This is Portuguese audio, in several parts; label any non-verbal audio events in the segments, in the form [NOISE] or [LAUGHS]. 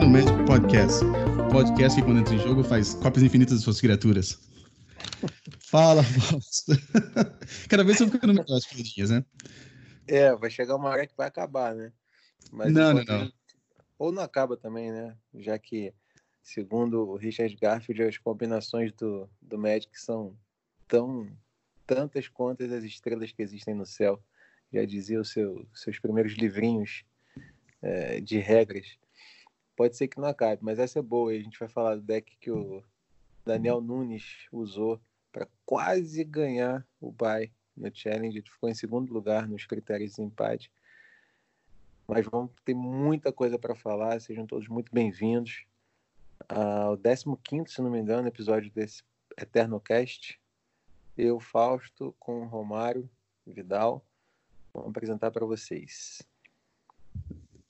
no Magic Podcast. Podcast que, quando entra em jogo, faz cópias infinitas de suas criaturas. Fala, Fausto. [LAUGHS] Cada vez eu tô ficando melhor as piadinhas, né? É, vai chegar uma hora que vai acabar, né? Mas não, não, não. Ou não acaba também, né? Já que, segundo o Richard Garfield, as combinações do, do Magic são tão tantas quantas as estrelas que existem no céu. Já dizia os seu, seus primeiros livrinhos é, de regras. Pode ser que não acabe, mas essa é boa. A gente vai falar do deck que o Daniel Nunes usou para quase ganhar o bye no challenge. Ele ficou em segundo lugar nos critérios de empate. Mas vamos ter muita coisa para falar. Sejam todos muito bem-vindos ao 15, se não me engano, episódio desse Eterno Cast. Eu, Fausto, com Romário Vidal, vou apresentar para vocês.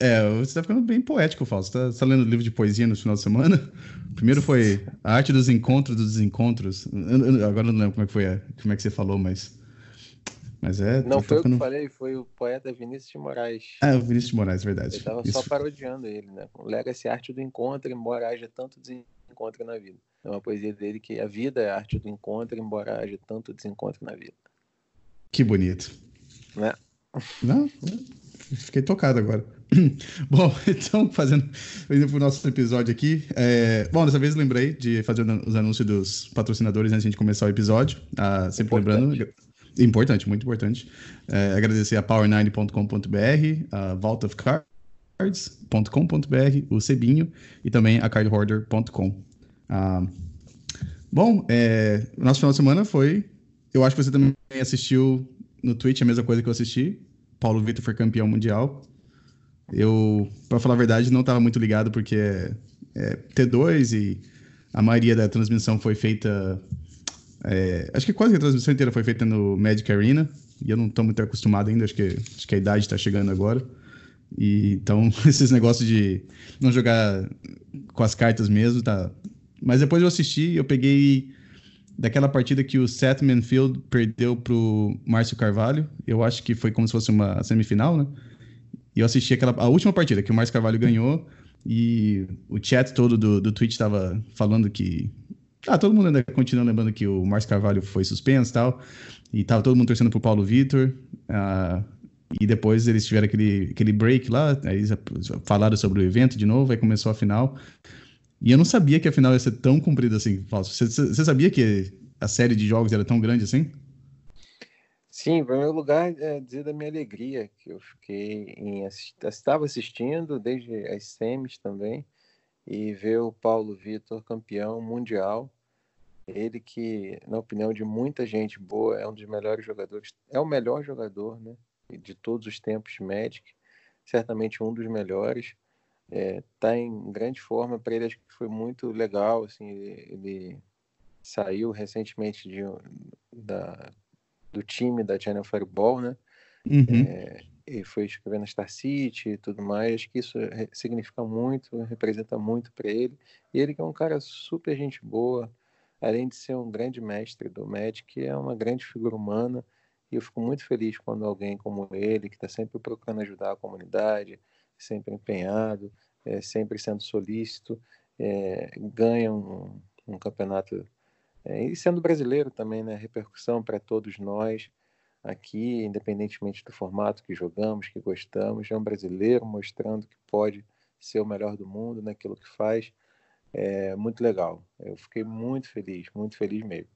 É, você tá ficando bem poético, Fausto. Você tá, tá lendo livro de poesia no final de semana? [LAUGHS] Primeiro foi a arte dos encontros dos desencontros. agora eu não lembro como é que foi, como é que você falou, mas. Mas é. Não tá foi ficando... eu que falei, foi o poeta Vinícius de Moraes. Ah, o Vinícius de Moraes, verdade. Eu tava Isso. só parodiando ele, né? Lega-se arte do encontro, embora haja tanto desencontro na vida. É uma poesia dele que a vida é a arte do encontro, embora haja tanto desencontro na vida. Que bonito. Né? Não, fiquei tocado agora. [COUGHS] Bom, [LAUGHS] então, fazendo, indo para o nosso episódio aqui. É, bom, dessa vez lembrei de fazer os anúncios dos patrocinadores antes de começar o episódio. Ah, sempre importante. lembrando. Importante, muito importante. É, agradecer a power9.com.br, a Vault of Cards.com.br, o Cebinho e também a cardhoarder.com. Ah, bom, é, o nosso final de semana foi. Eu acho que você também assistiu no Twitch a mesma coisa que eu assisti. Paulo Vitor foi campeão mundial. Eu, para falar a verdade, não estava muito ligado porque é, é, T2 e a maioria da transmissão foi feita. É, acho que quase a transmissão inteira foi feita no Magic Arena. E eu não estou muito acostumado ainda, acho que, acho que a idade está chegando agora. E, então, [LAUGHS] esses negócios de não jogar com as cartas mesmo, tá. Mas depois eu assisti, eu peguei daquela partida que o Seth Manfield perdeu pro Márcio Carvalho. Eu acho que foi como se fosse uma semifinal, né? E eu assisti aquela, a última partida que o Márcio Carvalho ganhou e o chat todo do, do Twitch estava falando que. Ah, todo mundo ainda continua lembrando que o Márcio Carvalho foi suspenso e tal. E tava todo mundo torcendo pro Paulo Vitor. Ah, e depois eles tiveram aquele, aquele break lá, aí eles falaram sobre o evento de novo, aí começou a final. E eu não sabia que a final ia ser tão comprida assim, Falso. Você, você sabia que a série de jogos era tão grande assim? Sim, em primeiro lugar, é dizer da minha alegria, que eu fiquei em estava assistindo desde as semis também, e ver o Paulo Vitor campeão mundial. Ele que, na opinião de muita gente boa, é um dos melhores jogadores, é o melhor jogador né, de todos os tempos de Magic, certamente um dos melhores. Está é, tá em grande forma, para ele acho que foi muito legal, assim, ele, ele saiu recentemente de, da do time da Channel Fireball, né? Uhum. É, e foi escrever na Star City e tudo mais. Acho que isso significa muito, representa muito para ele. E ele que é um cara super gente boa, além de ser um grande mestre do Magic, é uma grande figura humana. E eu fico muito feliz quando alguém como ele, que está sempre procurando ajudar a comunidade, sempre empenhado, é, sempre sendo solícito, é, ganha um, um campeonato é, e sendo brasileiro também, né? Repercussão para todos nós aqui, independentemente do formato que jogamos, que gostamos. É um brasileiro mostrando que pode ser o melhor do mundo naquilo que faz. É muito legal. Eu fiquei muito feliz, muito feliz mesmo.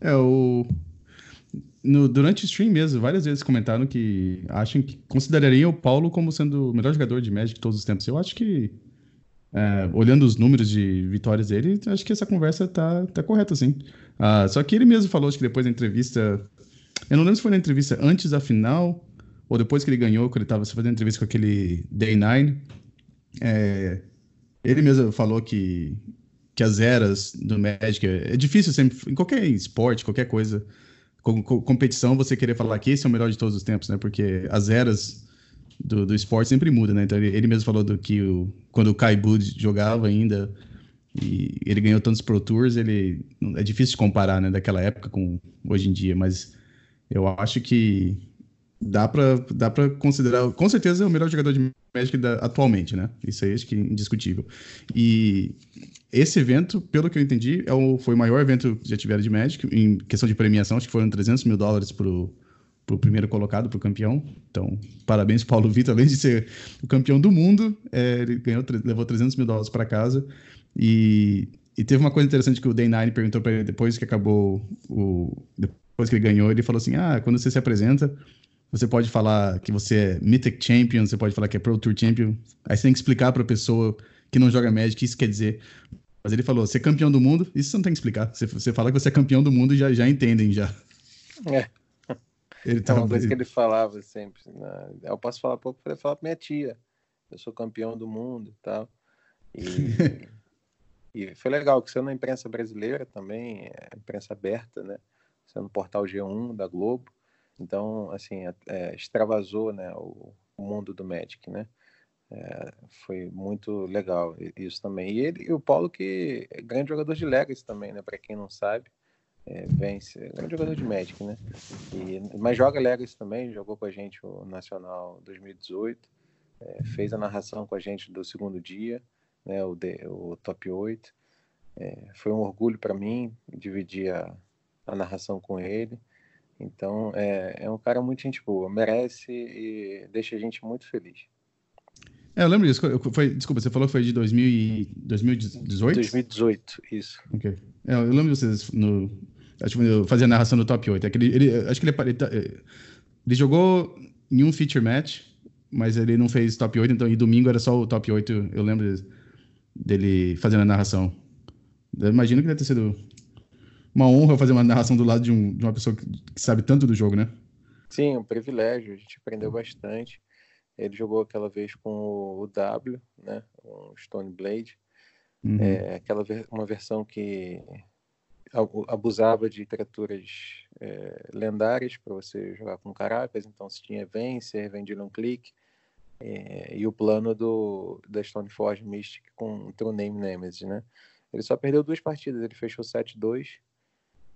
É, o... No, durante o stream mesmo, várias vezes comentaram que acham que considerariam o Paulo como sendo o melhor jogador de Magic de todos os tempos. Eu acho que é, olhando os números de vitórias dele, acho que essa conversa tá, tá correta, sim. Ah, só que ele mesmo falou, acho que depois da entrevista. Eu não lembro se foi na entrevista antes da final ou depois que ele ganhou, que ele estava fazendo entrevista com aquele Day 9. É, ele mesmo falou que, que as eras do Magic. É, é difícil sempre, em qualquer esporte, qualquer coisa, com, com, competição, você querer falar que esse é o melhor de todos os tempos, né? Porque as eras do, do esporte sempre muda, né? Então ele, ele mesmo falou do que o, quando o Kai Bud jogava ainda e ele ganhou tantos Pro Tours, ele é difícil de comparar, né, daquela época com hoje em dia, mas eu acho que dá pra, dá pra considerar, com certeza é o melhor jogador de Magic da, atualmente, né? Isso aí acho que é indiscutível. E esse evento, pelo que eu entendi, é o, foi o maior evento que já tiveram de Magic, em questão de premiação, acho que foram 300 mil dólares pro, pro primeiro colocado, pro campeão. Então, parabéns Paulo Vitor, além de ser o campeão do mundo, é, ele ganhou, levou 300 mil dólares para casa. E, e teve uma coisa interessante que o Day Nine perguntou para ele depois que acabou o depois que ele ganhou, ele falou assim: "Ah, quando você se apresenta, você pode falar que você é Mythic Champion, você pode falar que é Pro Tour Champion. Aí você tem que explicar para a pessoa que não joga Magic o que isso quer dizer. Mas ele falou, ser campeão do mundo, isso você não tem que explicar. Você, você fala que você é campeão do mundo e já, já entendem já. É. Ele é uma coisa que ele falava sempre. Né? Eu posso falar pouco para falar para minha tia. Eu sou campeão do mundo e tal. E, [LAUGHS] e foi legal que você na imprensa brasileira também, é imprensa aberta, né? No portal G1 da Globo. Então, assim, é, é, extravasou né, o, o, mundo do Magic, né? É, foi muito legal isso também. E ele e o Paulo, que é grande jogador de Legacy também, né? Para quem não sabe, é, vence. É grande jogador de Magic, né? E, mas joga Legacy também, jogou com a gente o Nacional 2018, é, fez a narração com a gente do segundo dia, né? O, de, o Top 8. É, foi um orgulho para mim dividir a, a narração com ele. Então, é, é um cara muito gente boa, merece e deixa a gente muito feliz. É, eu lembro disso. Foi, desculpa, você falou que foi de 2000 e, 2018? 2018, isso. Ok. É, eu lembro de vocês no. Acho que eu fazia a narração do top 8. É ele, ele, acho que ele, ele, tá, é, ele, jogou em um feature match, mas ele não fez top 8, então e domingo era só o top 8. Eu lembro dele fazendo a narração. Eu imagino que deve ter sido uma honra fazer uma narração do lado de, um, de uma pessoa que, que, sabe tanto do jogo, né? Sim, um privilégio. A gente aprendeu bastante. Ele jogou aquela vez com o W, né? O Stone Blade. Uhum. É, aquela ver, uma versão que abusava de criaturas é, lendárias para você jogar com caracas. Então, se tinha Vencer, Vendillion Click. É, e o plano do, da Stoneforge Mystic com True Name Nemesis, né? Ele só perdeu duas partidas. Ele fechou 7-2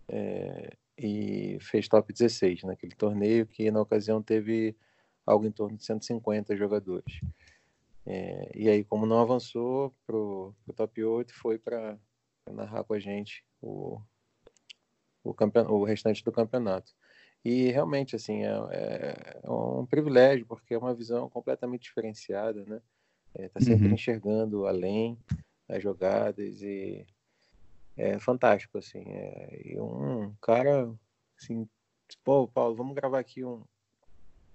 é, e fez top 16 naquele torneio, que na ocasião teve algo em torno de 150 jogadores. É, e aí, como não avançou para o top 8, foi para narrar com a gente o, o, o restante do campeonato. E realmente, assim, é, é, é, um privilégio, porque é uma visão completamente diferenciada, né? Está é, sempre uhum. enxergando além as jogadas e é fantástico, assim. É, e um cara, assim, pô, Paulo, vamos gravar aqui um,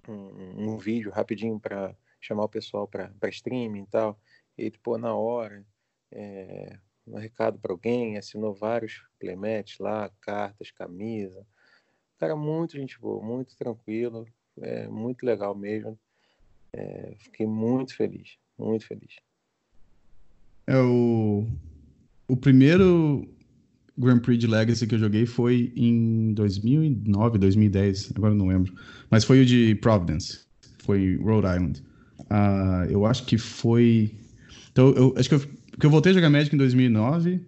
um, um vídeo rapidinho para chamar o pessoal para streaming e tal. E ele, pô, na hora, é, um recado para alguém, assinou vários playmats lá, cartas, camisa. Cara, muito gente boa, muito tranquilo, é, muito legal mesmo. É, fiquei muito feliz, muito feliz. É o o primeiro Grand Prix de Legacy que eu joguei foi em 2009, 2010, agora não lembro. Mas foi o de Providence, foi Rhode Island. Uh, eu acho que foi. Então, eu acho que eu, que eu voltei a jogar Magic em 2009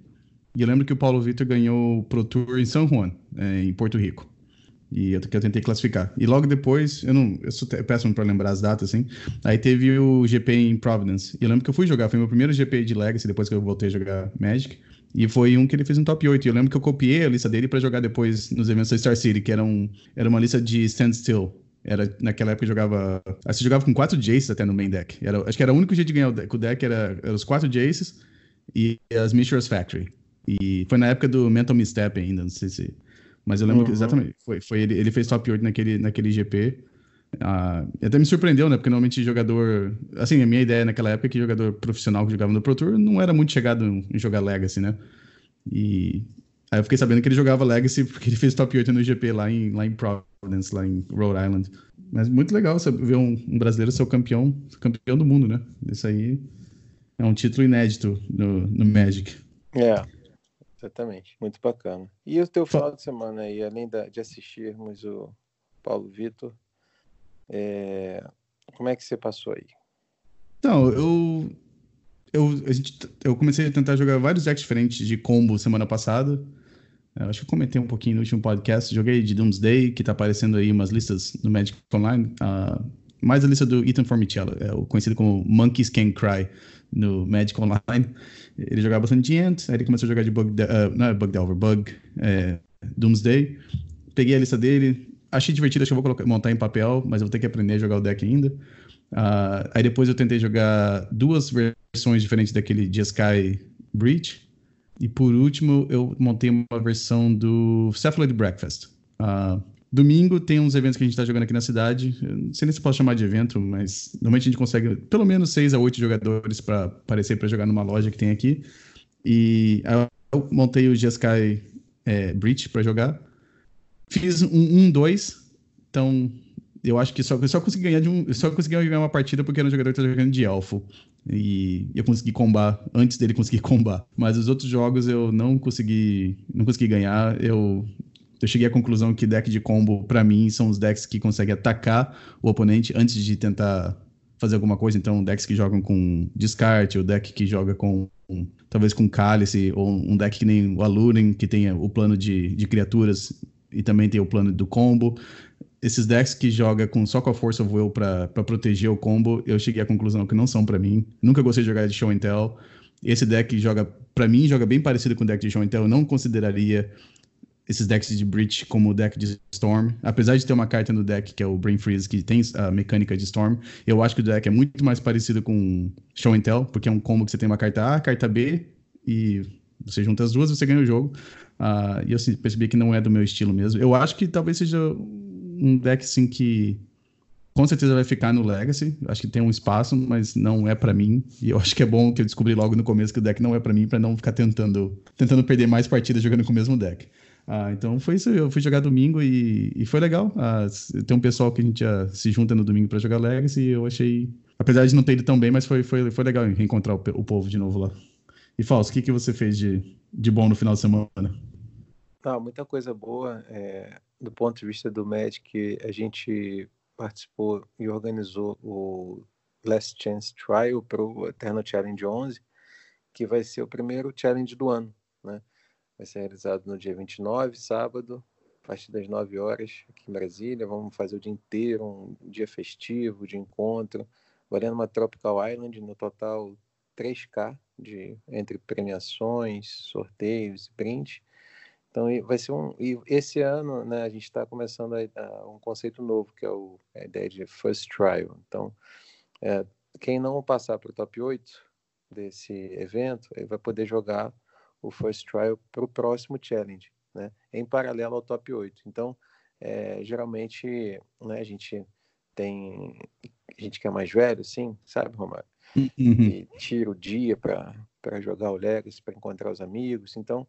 e eu lembro que o Paulo Vitor ganhou o Pro Tour em São Juan, é, em Porto Rico. E eu, que eu tentei classificar. E logo depois, eu não, eu sou péssimo para lembrar as datas, assim. Aí teve o GP em Providence. E eu lembro que eu fui jogar, foi meu primeiro GP de Legacy depois que eu voltei a jogar Magic. E foi um que ele fez um top 8. E eu lembro que eu copiei a lista dele para jogar depois nos eventos da Star City, que era, um, era uma lista de standstill. Era, naquela época jogava. Você jogava com quatro Jaces até no main deck. Era, acho que era o único jeito de ganhar o deck. O deck era, era os quatro Jaces e as Mishra's Factory. E foi na época do Mental Misstep ainda, não sei se. Mas eu lembro uhum. que exatamente. Foi, foi ele, ele fez top 8 naquele, naquele GP. Ah, até me surpreendeu, né? Porque normalmente jogador. Assim, a minha ideia naquela época é que jogador profissional que jogava no Pro Tour não era muito chegado em jogar Legacy, né? E aí eu fiquei sabendo que ele jogava Legacy porque ele fez top 8 no GP lá em, lá em Providence, lá em Rhode Island. Mas muito legal você ver um, um brasileiro ser o campeão, campeão do mundo, né? Isso aí é um título inédito no, no Magic. É. Exatamente, muito bacana. E o teu final de semana aí, além da, de assistirmos o Paulo Vitor, é, como é que você passou aí? Então, eu, eu, a gente, eu comecei a tentar jogar vários decks diferentes de combo semana passada. Eu acho que eu comentei um pouquinho no último podcast. Joguei de Doomsday, que tá aparecendo aí umas listas no Magic Online. Uh, mais a lista do Ethan Formicello, é o conhecido como Monkeys Can Cry no Magic Online. Ele jogava bastante de Ant, aí ele começou a jogar de Bug, uh, não é Bug Delver, Bug, é, Doomsday. Peguei a lista dele, achei divertido, acho que eu vou colocar, montar em papel, mas eu vou ter que aprender a jogar o deck ainda. Uh, aí depois eu tentei jogar duas versões diferentes daquele Jeskai Breach. E por último, eu montei uma versão do Cephalid Breakfast. Uh, domingo tem uns eventos que a gente está jogando aqui na cidade. Não sei nem se posso chamar de evento, mas normalmente a gente consegue pelo menos seis a oito jogadores para aparecer para jogar numa loja que tem aqui. E eu montei o Jeskai é, Breach para jogar. Fiz um 2, um, então eu acho que só, só consegui ganhar de um, só consegui ganhar uma partida porque era um jogador que estava jogando de elfo. E eu consegui combar antes dele [LAUGHS] conseguir combar. Mas os outros jogos eu não consegui, não consegui ganhar. Eu eu cheguei à conclusão que deck de combo, para mim, são os decks que conseguem atacar o oponente antes de tentar fazer alguma coisa. Então, decks que jogam com descarte, o deck que joga com talvez com cálice, ou um deck que nem o Aluren, que tem o plano de, de criaturas e também tem o plano do combo. Esses decks que joga com só com a Force of Will para proteger o combo, eu cheguei à conclusão que não são para mim. Nunca gostei de jogar de Show and Tell. Esse deck joga, para mim, joga bem parecido com o deck de Show and Tell. Eu não consideraria esses decks de Breach como o deck de Storm. Apesar de ter uma carta no deck que é o Brain Freeze, que tem a mecânica de Storm, eu acho que o deck é muito mais parecido com Show and Tell, porque é um combo que você tem uma carta A, carta B, e você junta as duas, você ganha o jogo. Uh, e eu percebi que não é do meu estilo mesmo. Eu acho que talvez seja um deck assim que com certeza vai ficar no Legacy. Acho que tem um espaço, mas não é para mim. E eu [LAUGHS] acho que é bom que eu descobri logo no começo que o deck não é para mim, para não ficar tentando, tentando perder mais partidas jogando com o mesmo deck. Ah, então foi isso. Eu fui jogar domingo e, e foi legal. Ah, tem um pessoal que a gente já se junta no domingo para jogar Legacy. E eu achei, apesar de não ter ido tão bem, mas foi, foi, foi legal reencontrar o, o povo de novo lá. E Fausto, o que, que você fez de, de bom no final de semana? Tá, muita coisa boa. É, do ponto de vista do Magic, a gente participou e organizou o Last Chance Trial para o Eternal Challenge 11, que vai ser o primeiro challenge do ano. Né? Vai ser realizado no dia 29, sábado, a partir das 9 horas, aqui em Brasília. Vamos fazer o dia inteiro, um dia festivo, de encontro, valendo uma Tropical Island, no total 3K de, entre premiações, sorteios e brinde. Então vai ser um e esse ano, né, a gente está começando a, a, um conceito novo que é o, a ideia de first trial. Então, é, quem não passar para o top 8 desse evento, ele vai poder jogar o first trial para o próximo challenge, né, em paralelo ao top 8. Então, é, geralmente, né, a gente tem a gente que é mais velho, sim, sabe, Romário? Uhum. E tira o dia para jogar o Legacy, para encontrar os amigos. Então,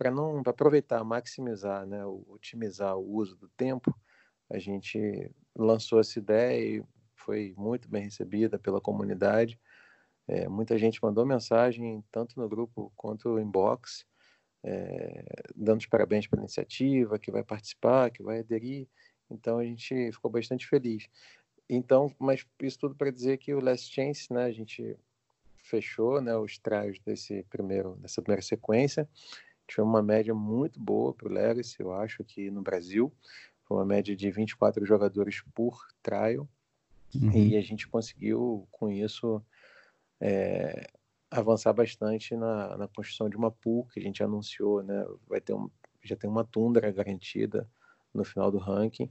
para não pra aproveitar, maximizar, né, otimizar o uso do tempo, a gente lançou essa ideia e foi muito bem recebida pela comunidade. É, muita gente mandou mensagem, tanto no grupo quanto no inbox, é, dando os parabéns pela iniciativa, que vai participar, que vai aderir. Então a gente ficou bastante feliz. Então, mas isso tudo para dizer que o Last Chance, né, a gente fechou, né, os trials desse primeiro, dessa primeira sequência. Tivemos uma média muito boa para o Legacy, eu acho, aqui no Brasil. Foi uma média de 24 jogadores por trial. Uhum. E a gente conseguiu, com isso, é, avançar bastante na, na construção de uma pool que a gente anunciou, né? Vai ter um, já tem uma tundra garantida no final do ranking.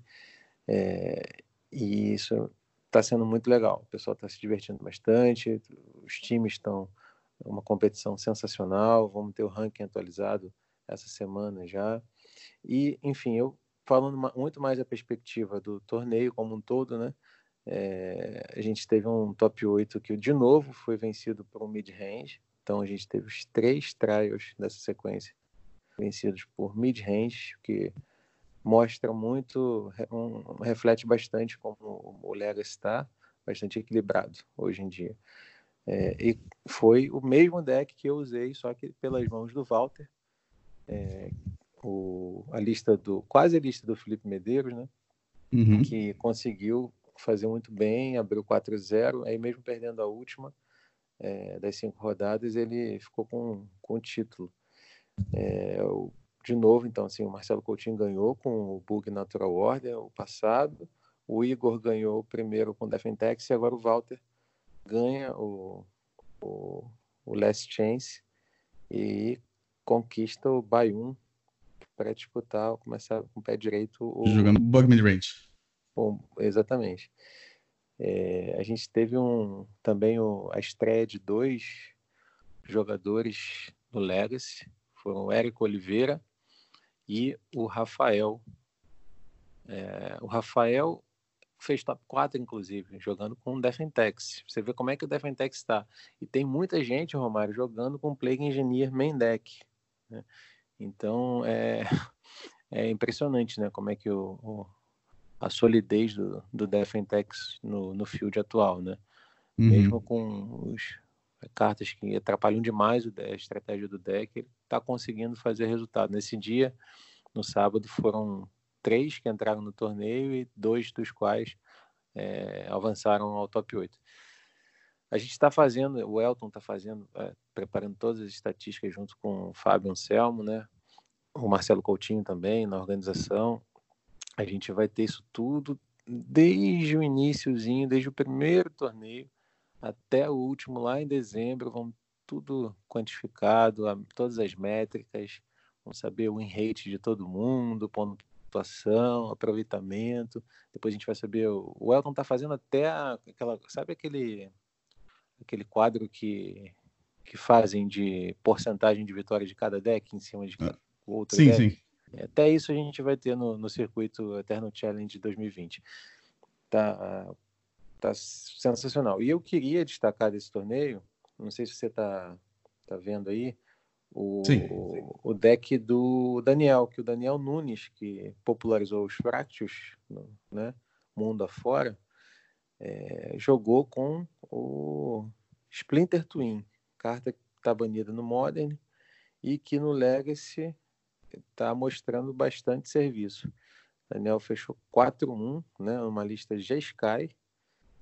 É, e isso está sendo muito legal. O pessoal está se divertindo bastante, os times estão uma competição sensacional. Vamos ter o ranking atualizado essa semana já. E, enfim, eu falando muito mais da perspectiva do torneio como um todo, né? É, a gente teve um top 8 que, de novo, foi vencido por um mid-range. Então, a gente teve os três trials dessa sequência vencidos por mid-range, que mostra muito, um, reflete bastante como o Legacy está, bastante equilibrado hoje em dia. É, e foi o mesmo deck que eu usei, só que pelas mãos do Walter. É, o, a lista do. quase a lista do Felipe Medeiros, né? Uhum. Que conseguiu fazer muito bem, abriu 4-0, aí mesmo perdendo a última é, das cinco rodadas, ele ficou com, com o título. É, o de novo, então, assim, o Marcelo Coutinho ganhou com o Bug Natural Order o passado, o Igor ganhou primeiro com o Defentex e agora o Walter ganha o, o, o Last Chance e conquista o Bayum para disputar, começar com o pé direito. O, Jogando Bug Mid Range. O, exatamente. É, a gente teve um, também o, a estreia de dois jogadores do Legacy, foram o Érico Oliveira e o Rafael. É, o Rafael fez top 4, inclusive, jogando com o Defentex. Você vê como é que o Defentex está. E tem muita gente, Romário, jogando com o Plague Engineer main deck. Né? Então, é, [LAUGHS] é impressionante né? como é que o, o a solidez do, do Defentex no, no field atual. Né? Uhum. Mesmo com os, cartas que atrapalham demais a estratégia do deck, ele está conseguindo fazer resultado. Nesse dia, no sábado, foram três que entraram no torneio e dois dos quais é, avançaram ao top 8. A gente está fazendo, o Elton está fazendo, é, preparando todas as estatísticas junto com o Fábio Anselmo, né? O Marcelo Coutinho também na organização. A gente vai ter isso tudo desde o iníciozinho, desde o primeiro torneio até o último lá em dezembro, vamos tudo quantificado, todas as métricas, vamos saber o win rate de todo mundo, pontuação, aproveitamento. Depois a gente vai saber o, Elton está fazendo até aquela, sabe aquele aquele quadro que que fazem de porcentagem de vitória de cada deck em cima de ah, outro sim, deck. Sim. Até isso a gente vai ter no, no circuito Eterno Challenge 2020. Tá, tá sensacional. E eu queria destacar desse torneio, não sei se você tá, tá vendo aí, o, o, deck do Daniel, que o Daniel Nunes, que popularizou os Fractus, né, mundo afora, é, jogou com o Splinter Twin, carta que está banida no Modern e que no Legacy está mostrando bastante serviço. Daniel fechou 4-1, né, uma lista G-Sky,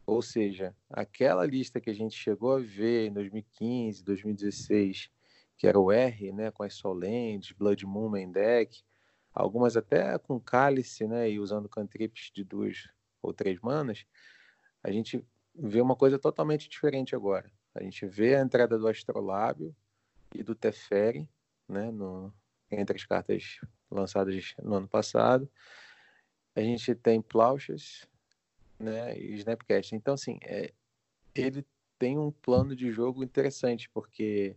ou seja, aquela lista que a gente chegou a ver em 2015, 2016, que era o R, né, com as Solends, Blood Moon main deck, algumas até com cálice, né, e usando cantrips de duas ou três manas, a gente vê uma coisa totalmente diferente agora. A gente vê a entrada do Astrolábio e do Teferi, né, no, entre as cartas lançadas no ano passado. A gente tem Plauchas, né, e Snapcast. Então, assim, é, ele tem um plano de jogo interessante, porque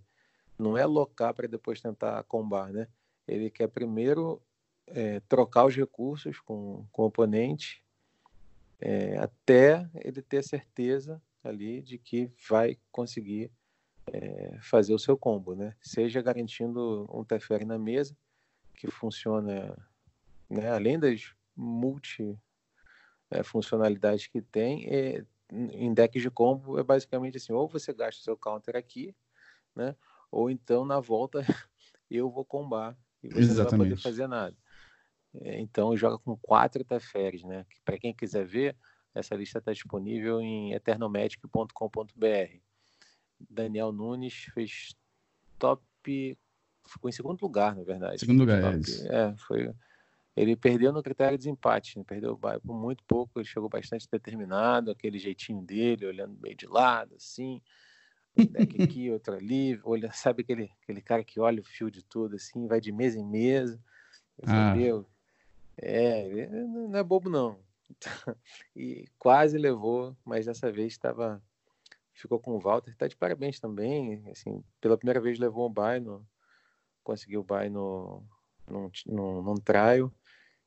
não é locar para depois tentar combar, né? Ele quer primeiro é, trocar os recursos com, com o oponente é, até ele ter certeza ali de que vai conseguir é, fazer o seu combo, né? Seja garantindo um Teferi na mesa, que funciona, né, além das multi é, funcionalidades que tem, é, em decks de combo é basicamente assim, ou você gasta seu counter aqui, né? Ou então na volta [LAUGHS] eu vou combar e você Exatamente. não vai poder fazer nada. É, então joga com quatro Teferes, né? Para quem quiser ver, essa lista está disponível em eternomagic.com.br. Daniel Nunes fez top, ficou em segundo lugar, na verdade. Segundo lugar, top, é, é, foi ele perdeu no critério de desempate, né? perdeu por muito pouco, ele chegou bastante determinado, aquele jeitinho dele, olhando meio de lado, assim, um deck aqui, outro ali, olha, sabe aquele, aquele cara que olha o fio de tudo, assim, vai de mesa em mesa, ah. entendeu? É, ele não é bobo não. [LAUGHS] e quase levou, mas dessa vez estava ficou com o Walter, tá de parabéns também, assim, pela primeira vez levou um bye no conseguiu o bye no num, num, num trial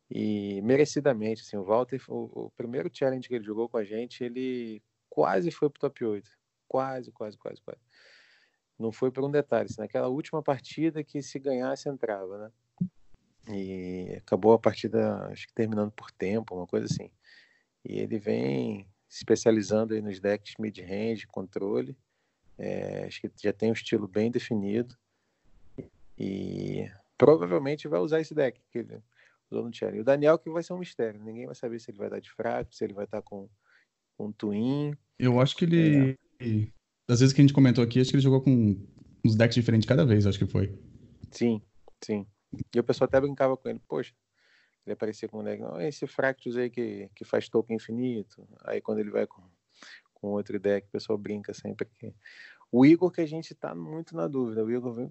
e merecidamente, assim, o Walter, o, o, primeiro challenge que ele jogou com a gente, ele quase foi pro top 8. Quase, quase, quase, quase. Não foi por um detalhe, assim, naquela última partida que se ganhasse entrava, né? E acabou a partida, acho que terminando por tempo, uma coisa assim. E ele vem se especializando aí nos decks mid-range, controle. É, acho que já tem um estilo bem definido. E provavelmente vai usar esse deck. Que ele, usou no Cherry. O Daniel que vai ser um mistério. Ninguém vai saber se ele vai dar de fraco, se ele vai estar com, com twin. Eu acho que ele. Das vezes que a gente comentou aqui, acho que ele jogou com uns decks diferentes cada vez, acho que foi. Sim, sim. E o pessoal até brincava com ele, poxa, ele aparecia com o deck, não, esse Fractus aí que, que faz token infinito. Aí quando ele vai com, com outro deck, o pessoal brinca sempre que. O Igor que a gente tá muito na dúvida. O Igor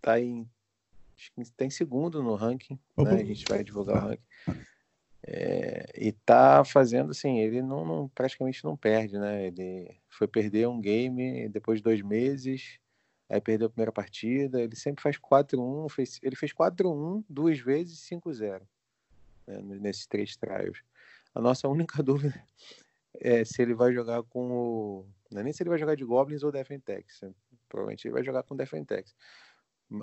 tá em. Acho que tá em segundo no ranking. Né? A gente vai divulgar o ranking. É, e tá fazendo assim, ele não, não, praticamente não perde, né? Ele foi perder um game depois de dois meses, aí perdeu a primeira partida, ele sempre faz 4-1, fez, ele fez 4-1 duas vezes 5-0 né, nesses três trials. A nossa única [LAUGHS] dúvida é se ele vai jogar com o. Não é nem se ele vai jogar de Goblins ou Defentex. Né? Provavelmente ele vai jogar com Defentex.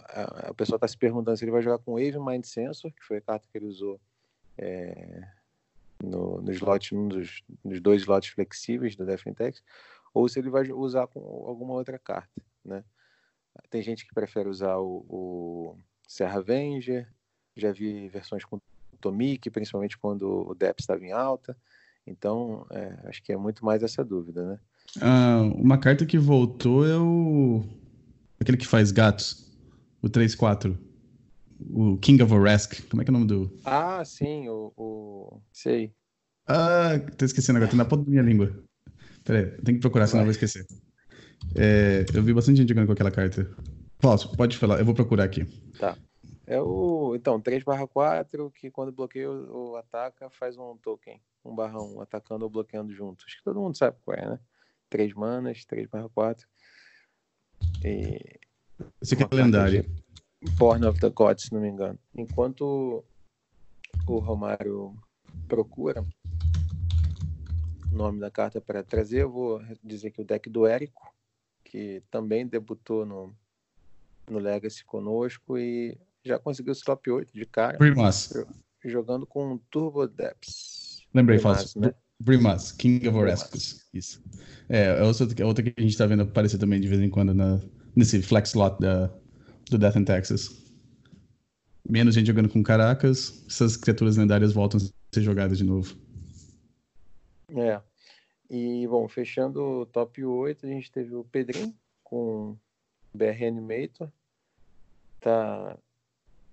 A, a pessoa está se perguntando se ele vai jogar com Wave Mind Sensor, que foi a carta que ele usou é, no, no slot, um dos, nos dois slots flexíveis do Defentex, ou se ele vai usar com alguma outra carta, né? Tem gente que prefere usar o, o Serra Avenger, já vi versões com Tomic, principalmente quando o Depth estava em alta, então é, acho que é muito mais essa dúvida, né? Ah, uma carta que voltou é o... aquele que faz gatos, o 3-4 o King of Orask. Como é que é o nome do. Ah, sim, o. o... Sei. Ah, tô esquecendo agora, tá na ponta da minha língua. Peraí, tem que procurar, senão eu vou esquecer. É, eu vi bastante gente jogando com aquela carta. Falso, pode falar, eu vou procurar aqui. Tá. É o. Então, 3/4, que quando bloqueia o, ataca, faz um token. 1/1, atacando ou bloqueando junto. Acho que todo mundo sabe qual é, né? 3 manas, 3/4. E. Esse aqui é lendário. Born of the Gods, se não me engano. Enquanto o Romário procura o nome da carta para trazer, eu vou dizer que o deck do Érico, que também debutou no, no Legacy conosco e já conseguiu o top 8 de cara. Primas. Jogando com Turbo Depths. Lembrei, Fausto. Né? Brimas, King of Oreskos. Isso. É, é outra, é que a gente está vendo aparecer também de vez em quando na, nesse flex slot da, do Death in Texas. Menos gente jogando com Caracas, essas criaturas lendárias voltam a ser jogadas de novo. É. E, bom, fechando o top 8, a gente teve o Pedrinho com BR Animator. Tá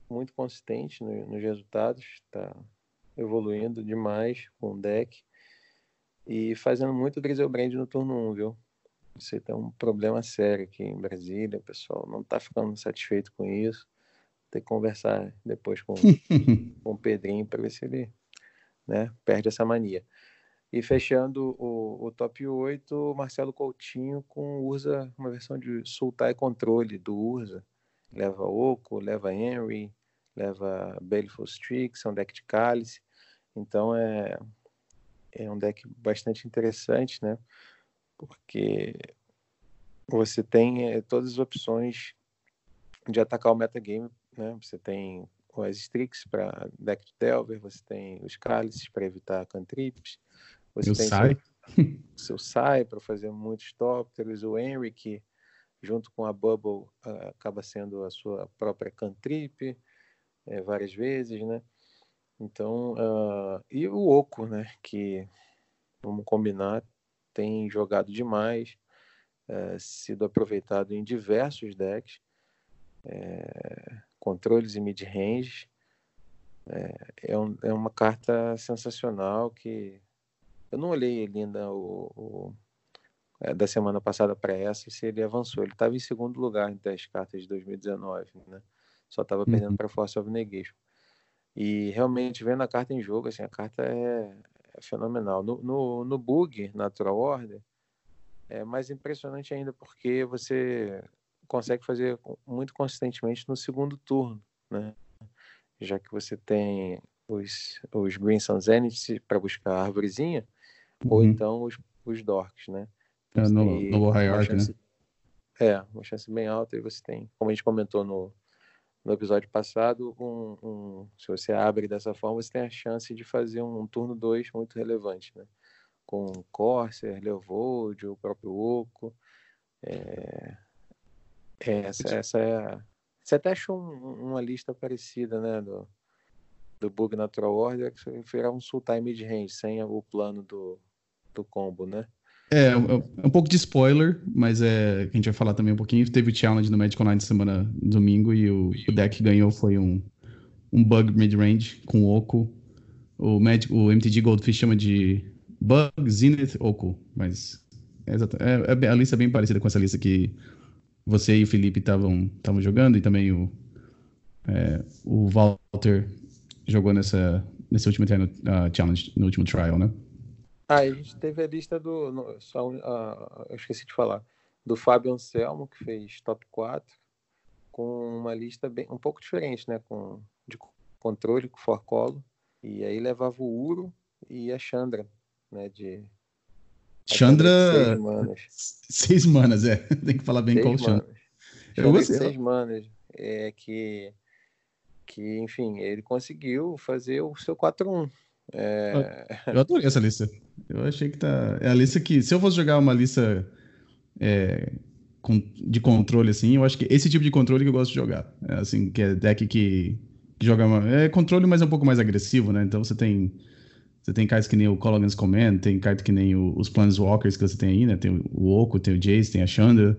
muito consistente no, nos resultados, tá evoluindo demais com o deck e fazendo muito Drizzle Brand no turno 1, viu? Você tem um problema sério aqui em Brasília, pessoal não está ficando satisfeito com isso. Tem que conversar depois com, [LAUGHS] com o Pedrinho para ver se ele né, perde essa mania. E fechando o, o top 8, Marcelo Coutinho com Urza, uma versão de soltar e controle do Urza. Leva Oco, leva Henry, leva Baleful Strix, é um deck de cálice. Então é, é um deck bastante interessante, né? Porque você tem é, todas as opções de atacar o metagame, né? Você tem as Strix para deck de Delver, você tem os Cálices para evitar cantrips, você Eu tem sai. seu, seu Sai para fazer muitos tópteros, o Henry que junto com a Bubble uh, acaba sendo a sua própria cantrip é, várias vezes, né? Então, uh, e o Oco, né? Que vamos combinar, tem jogado demais, é, sido aproveitado em diversos decks, é, controles e mid-range. É, é, um, é, uma carta sensacional que eu não olhei ainda o, o é, da semana passada para essa se ele avançou. Ele estava em segundo lugar entre as cartas de 2019, né? Só estava perdendo uhum. para Force of Negation. E realmente vendo a carta em jogo, assim, a carta é, é fenomenal. No, no, no bug Natural Order, é mais impressionante ainda porque você consegue fazer muito consistentemente no segundo turno, né? Já que você tem os, os Green Sun Zenith para buscar a árvorezinha, uhum. ou então os, os Dorks, né? Então, é, no, no High Arc, né? É, uma chance bem alta e você tem, como a gente comentou no, no episódio passado, um, um, se você abre dessa forma, você tem a chance de fazer um turno 2 muito relevante, né? Com Corsair, Leovold, o próprio Oco. É... é essa, essa é. Você até achou um, uma lista parecida, né? Do, do Bug Natural Order, que virar um Sultai Mid-Range, sem o plano do, do combo, né? É, é, um pouco de spoiler, mas é, a gente vai falar também um pouquinho. Teve o challenge no Magic Online semana domingo e o, o deck ganhou foi um um bug mid-range com Oco. O, Magic, o MTG Goldfish chama de Bug Zenith Oco, mas é, é, é, a lista é bem parecida com essa lista que você e o Felipe estavam jogando e também o, é, o Walter jogou nessa, nesse último uh, challenge, no último trial, né? Ah, a gente teve a lista do. No, só, uh, eu esqueci de falar. Do Fábio Anselmo, que fez top 4, com uma lista bem, um pouco diferente, né? Com, de controle, com forcolo. E aí levava o Uro e a Chandra, né? De. Chandra. Seis manas. [LAUGHS] Seis manas, é. [LAUGHS] Tem que falar bem seis qual Chandra. Eu gostei. Seis manas. É que. Que, enfim, ele conseguiu fazer o seu 4-1. É... Eu adorei essa lista. Eu achei que tá. É a lista que, se eu fosse jogar uma lista é, com, de controle, assim, eu acho que esse tipo de controle que eu gosto de jogar. É, assim, que é deck que, que joga. Uma, é controle, mas é um pouco mais agressivo, né? Então você tem. Você tem cartas que nem o Colligan's Command, tem cartas que nem o, os Planeswalkers que você tem aí, né? Tem o Oco, tem o Jace, tem a Chandra,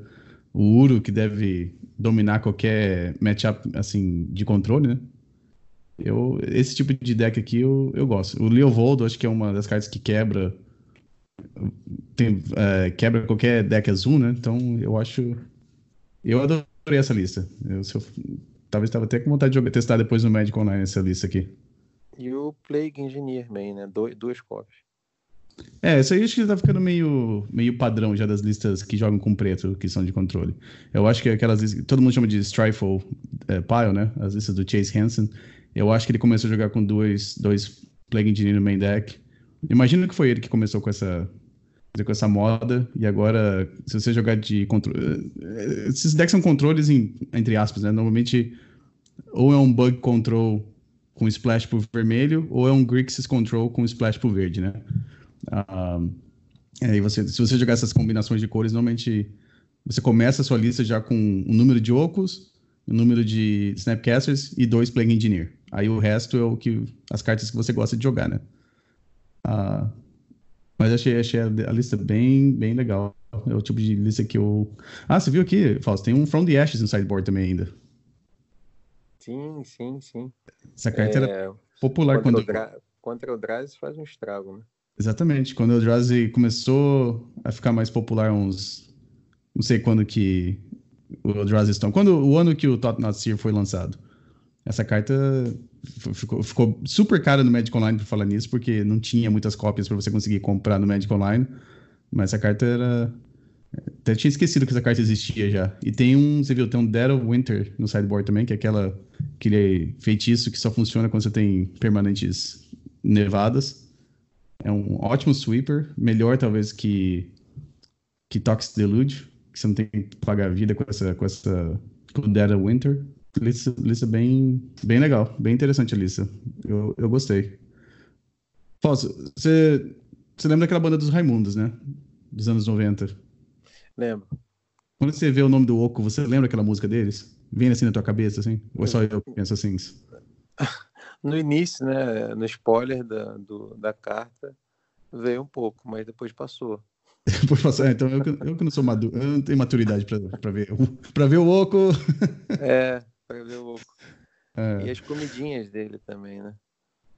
o Uro, que deve dominar qualquer matchup, assim, de controle, né? Eu, esse tipo de deck aqui eu, eu gosto. O Leovoldo, acho que é uma das cartas que quebra. Tem, é, quebra qualquer deck azul, né? Então eu acho. Eu adorei essa lista. Eu, eu talvez estava até com vontade de jogar, testar depois no Magic Online essa lista aqui. E o Plague Engineer também, né? Do, duas cópias. É, isso aí acho que tá ficando meio, meio padrão já das listas que jogam com preto, que são de controle. Eu acho que aquelas listas, todo mundo chama de Strifle é, Pile, né? As listas do Chase Hansen. Eu acho que ele começou a jogar com dois, dois Plague Engineer no main deck. Imagino que foi ele que começou com essa, com essa moda. E agora, se você jogar de controle. Eh, esses decks são controles, em, entre aspas, né? Normalmente, ou é um Bug Control com Splash pro vermelho, ou é um Grixis Control com Splash pro verde, né? Um, aí você, se você jogar essas combinações de cores, normalmente você começa a sua lista já com um número de Ocos, um número de Snapcasters e dois Plague Engineer. Aí o resto é o que as cartas que você gosta de jogar, né? Ah, mas achei, achei a, lista bem, bem legal. É o tipo de lista que eu. Ah, você viu aqui, Fausto? Tem um From the Ashes no sideboard também ainda. Sim, sim, sim. Essa carta é... era popular contra quando. O Dra... Contra o Drazi faz um estrago, né? Exatamente. Quando o Eldrazi começou a ficar mais popular, uns. Não sei quando que o Eldrazi Stone. Quando o ano que o Tottenham Seer foi lançado. Essa carta ficou, ficou super cara no Magic Online por falar nisso, porque não tinha muitas cópias para você conseguir comprar no Magic Online. Mas essa carta era. Até tinha esquecido que essa carta existia já. E tem um, você viu, tem um Dead of Winter no sideboard também, que é aquela, aquele feitiço que só funciona quando você tem permanentes nevadas. É um ótimo sweeper, melhor talvez que, que Toxic Deluge, que você não tem que pagar vida com essa, com essa com o Dead of Winter. Lista, lista bem, bem legal, bem interessante a lista. Eu, eu gostei. Fausto, você, você lembra daquela banda dos Raimundos, né? Dos anos 90. Lembro. Quando você vê o nome do Oco, você lembra aquela música deles? Vem assim na tua cabeça, assim? Ou é só eu que penso assim? [LAUGHS] No início, né? No spoiler da, do, da carta, veio um pouco, mas depois passou. [LAUGHS] Depois passou. É, então eu, eu que não sou maduro, eu não tenho maturidade pra ver. Pra ver o Oco. [LAUGHS] É, Pra ver o Oco. É. E as comidinhas dele também, né?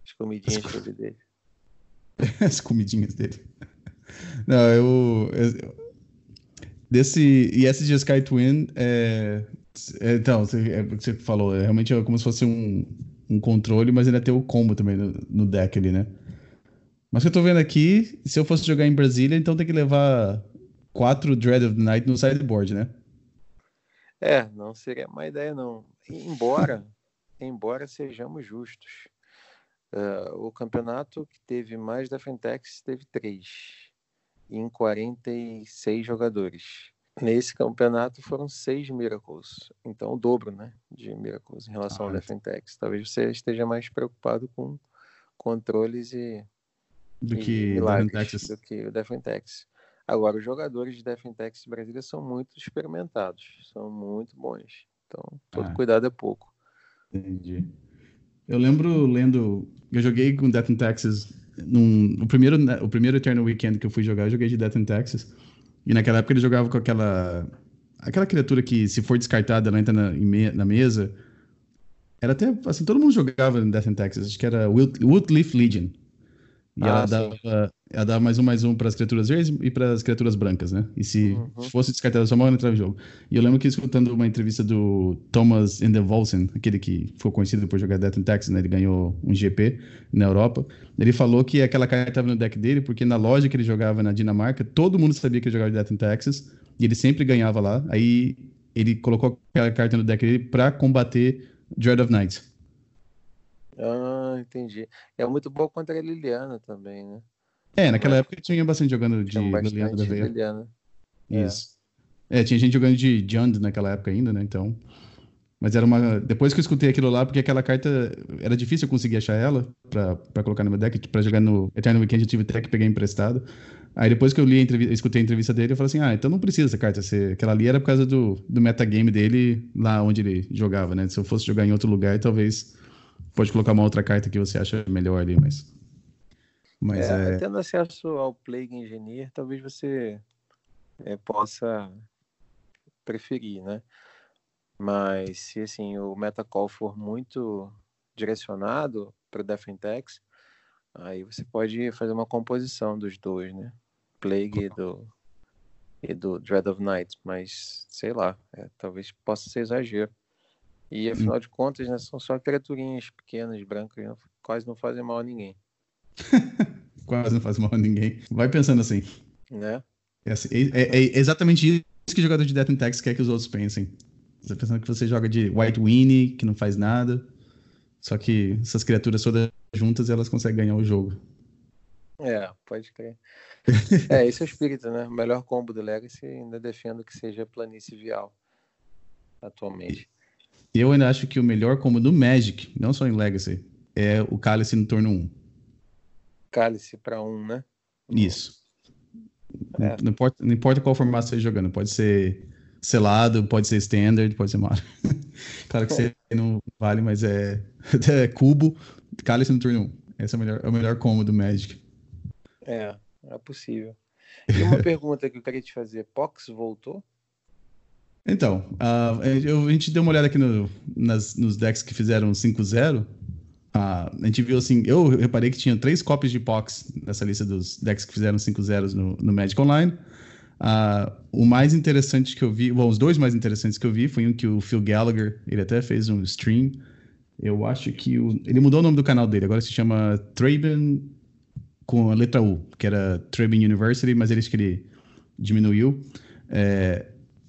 As comidinhas as... dele. [LAUGHS] as comidinhas dele. Não, eu, eu. Desse. E esse de Sky Twin é. é então, é, você falou, é, realmente é como se fosse um, um controle, mas ainda tem o combo também no, no deck ali, né? Mas que eu tô vendo aqui, se eu fosse jogar em Brasília, então tem que levar quatro Dread of the Night no sideboard, né? É, não seria uma ideia, não. Embora, embora sejamos justos. Uh, o campeonato que teve mais da Fentex teve três, em 46 jogadores. Nesse campeonato foram seis Miracles, então o dobro né, de Miracles em relação ah, ao Defentex. Talvez você esteja mais preocupado com controles e, do e que milagres do que o Defentex. Agora, os jogadores de Defentex Brasília são muito experimentados, são muito bons. Então, todo ah. cuidado é pouco. Entendi. Eu lembro lendo. Eu joguei com Death in Texas. Num, o, primeiro, né, o primeiro Eternal Weekend que eu fui jogar, eu joguei de Death in Texas. E naquela época ele jogava com aquela. Aquela criatura que, se for descartada, ela entra na, na mesa. Era até, assim, todo mundo jogava em Death in Texas. Acho que era Woodleaf Legion. E ah, ela, dava, ela dava mais um, mais um para as criaturas verdes e para as criaturas brancas, né? E se uhum. fosse descartada sua mão, ela entrava em jogo. E eu lembro que escutando uma entrevista do Thomas Endevolsen, aquele que ficou conhecido por jogar Death in Texas, né? Ele ganhou um GP na Europa. Ele falou que aquela carta estava no deck dele porque na loja que ele jogava na Dinamarca, todo mundo sabia que ele jogava Death in Texas e ele sempre ganhava lá. Aí ele colocou aquela carta no deck dele para combater Dread of Night. Ah, entendi. É muito bom contra a Liliana também, né? É, naquela época tinha bastante jogando de Liliana da Veia. Liliana. É. Isso. É. é. tinha gente jogando de Jund naquela época ainda, né? Então. Mas era uma. Depois que eu escutei aquilo lá, porque aquela carta era difícil eu conseguir achar ela pra, pra colocar no meu deck. Pra jogar no Eternal Weekend eu tive até que pegar emprestado. Aí depois que eu li a entrevista, escutei a entrevista dele, eu falei assim: ah, então não precisa essa carta. Se, aquela ali era por causa do, do metagame dele lá onde ele jogava, né? Se eu fosse jogar em outro lugar, talvez pode colocar uma outra carta que você acha melhor ali, mas. Mas é, é... Tendo acesso ao Plague Engineer, talvez você é, possa preferir, né? Mas se assim, o metacall for muito direcionado para o Defentex, aí você pode fazer uma composição dos dois, né? Plague e do, e do Dread of Night, mas sei lá, é, talvez possa ser exagero. E afinal hum. de contas, né, são só criaturinhas pequenas, brancas, não, quase não fazem mal a ninguém. [LAUGHS] quase não faz mal a ninguém. Vai pensando assim. Né? É, assim, é, é, é exatamente isso que o jogador de Death and Tax quer que os outros pensem. Você tá pensando que você joga de White Winnie, que não faz nada. Só que essas criaturas todas juntas, elas conseguem ganhar o jogo. É, pode crer. [LAUGHS] é, esse é o espírito, né? O melhor combo do Legacy ainda defendo que seja planície vial atualmente. Eu ainda acho que o melhor combo do Magic, não só em Legacy, é o Cálice no turno 1. Cálice para 1, né? Isso. É. Não, importa, não importa qual formato você está jogando, pode ser selado, pode ser standard, pode ser mar. [LAUGHS] claro que você não vale, mas é, [LAUGHS] é cubo, cálice no turno 1. Esse é o melhor, é o melhor combo do Magic. É, é possível. E uma [LAUGHS] pergunta que eu queria te fazer: Pox voltou? Então, uh, a gente deu uma olhada aqui no, nas, nos decks que fizeram 5-0. Uh, a gente viu assim, eu reparei que tinha três cópias de Pox nessa lista dos decks que fizeram 5-0 no, no Magic Online. Uh, o mais interessante que eu vi, bom, os dois mais interessantes que eu vi foi um que o Phil Gallagher, ele até fez um stream. Eu acho que o, ele mudou o nome do canal dele, agora se chama Traben com a letra U, que era Traben University, mas ele acho que ele diminuiu. É,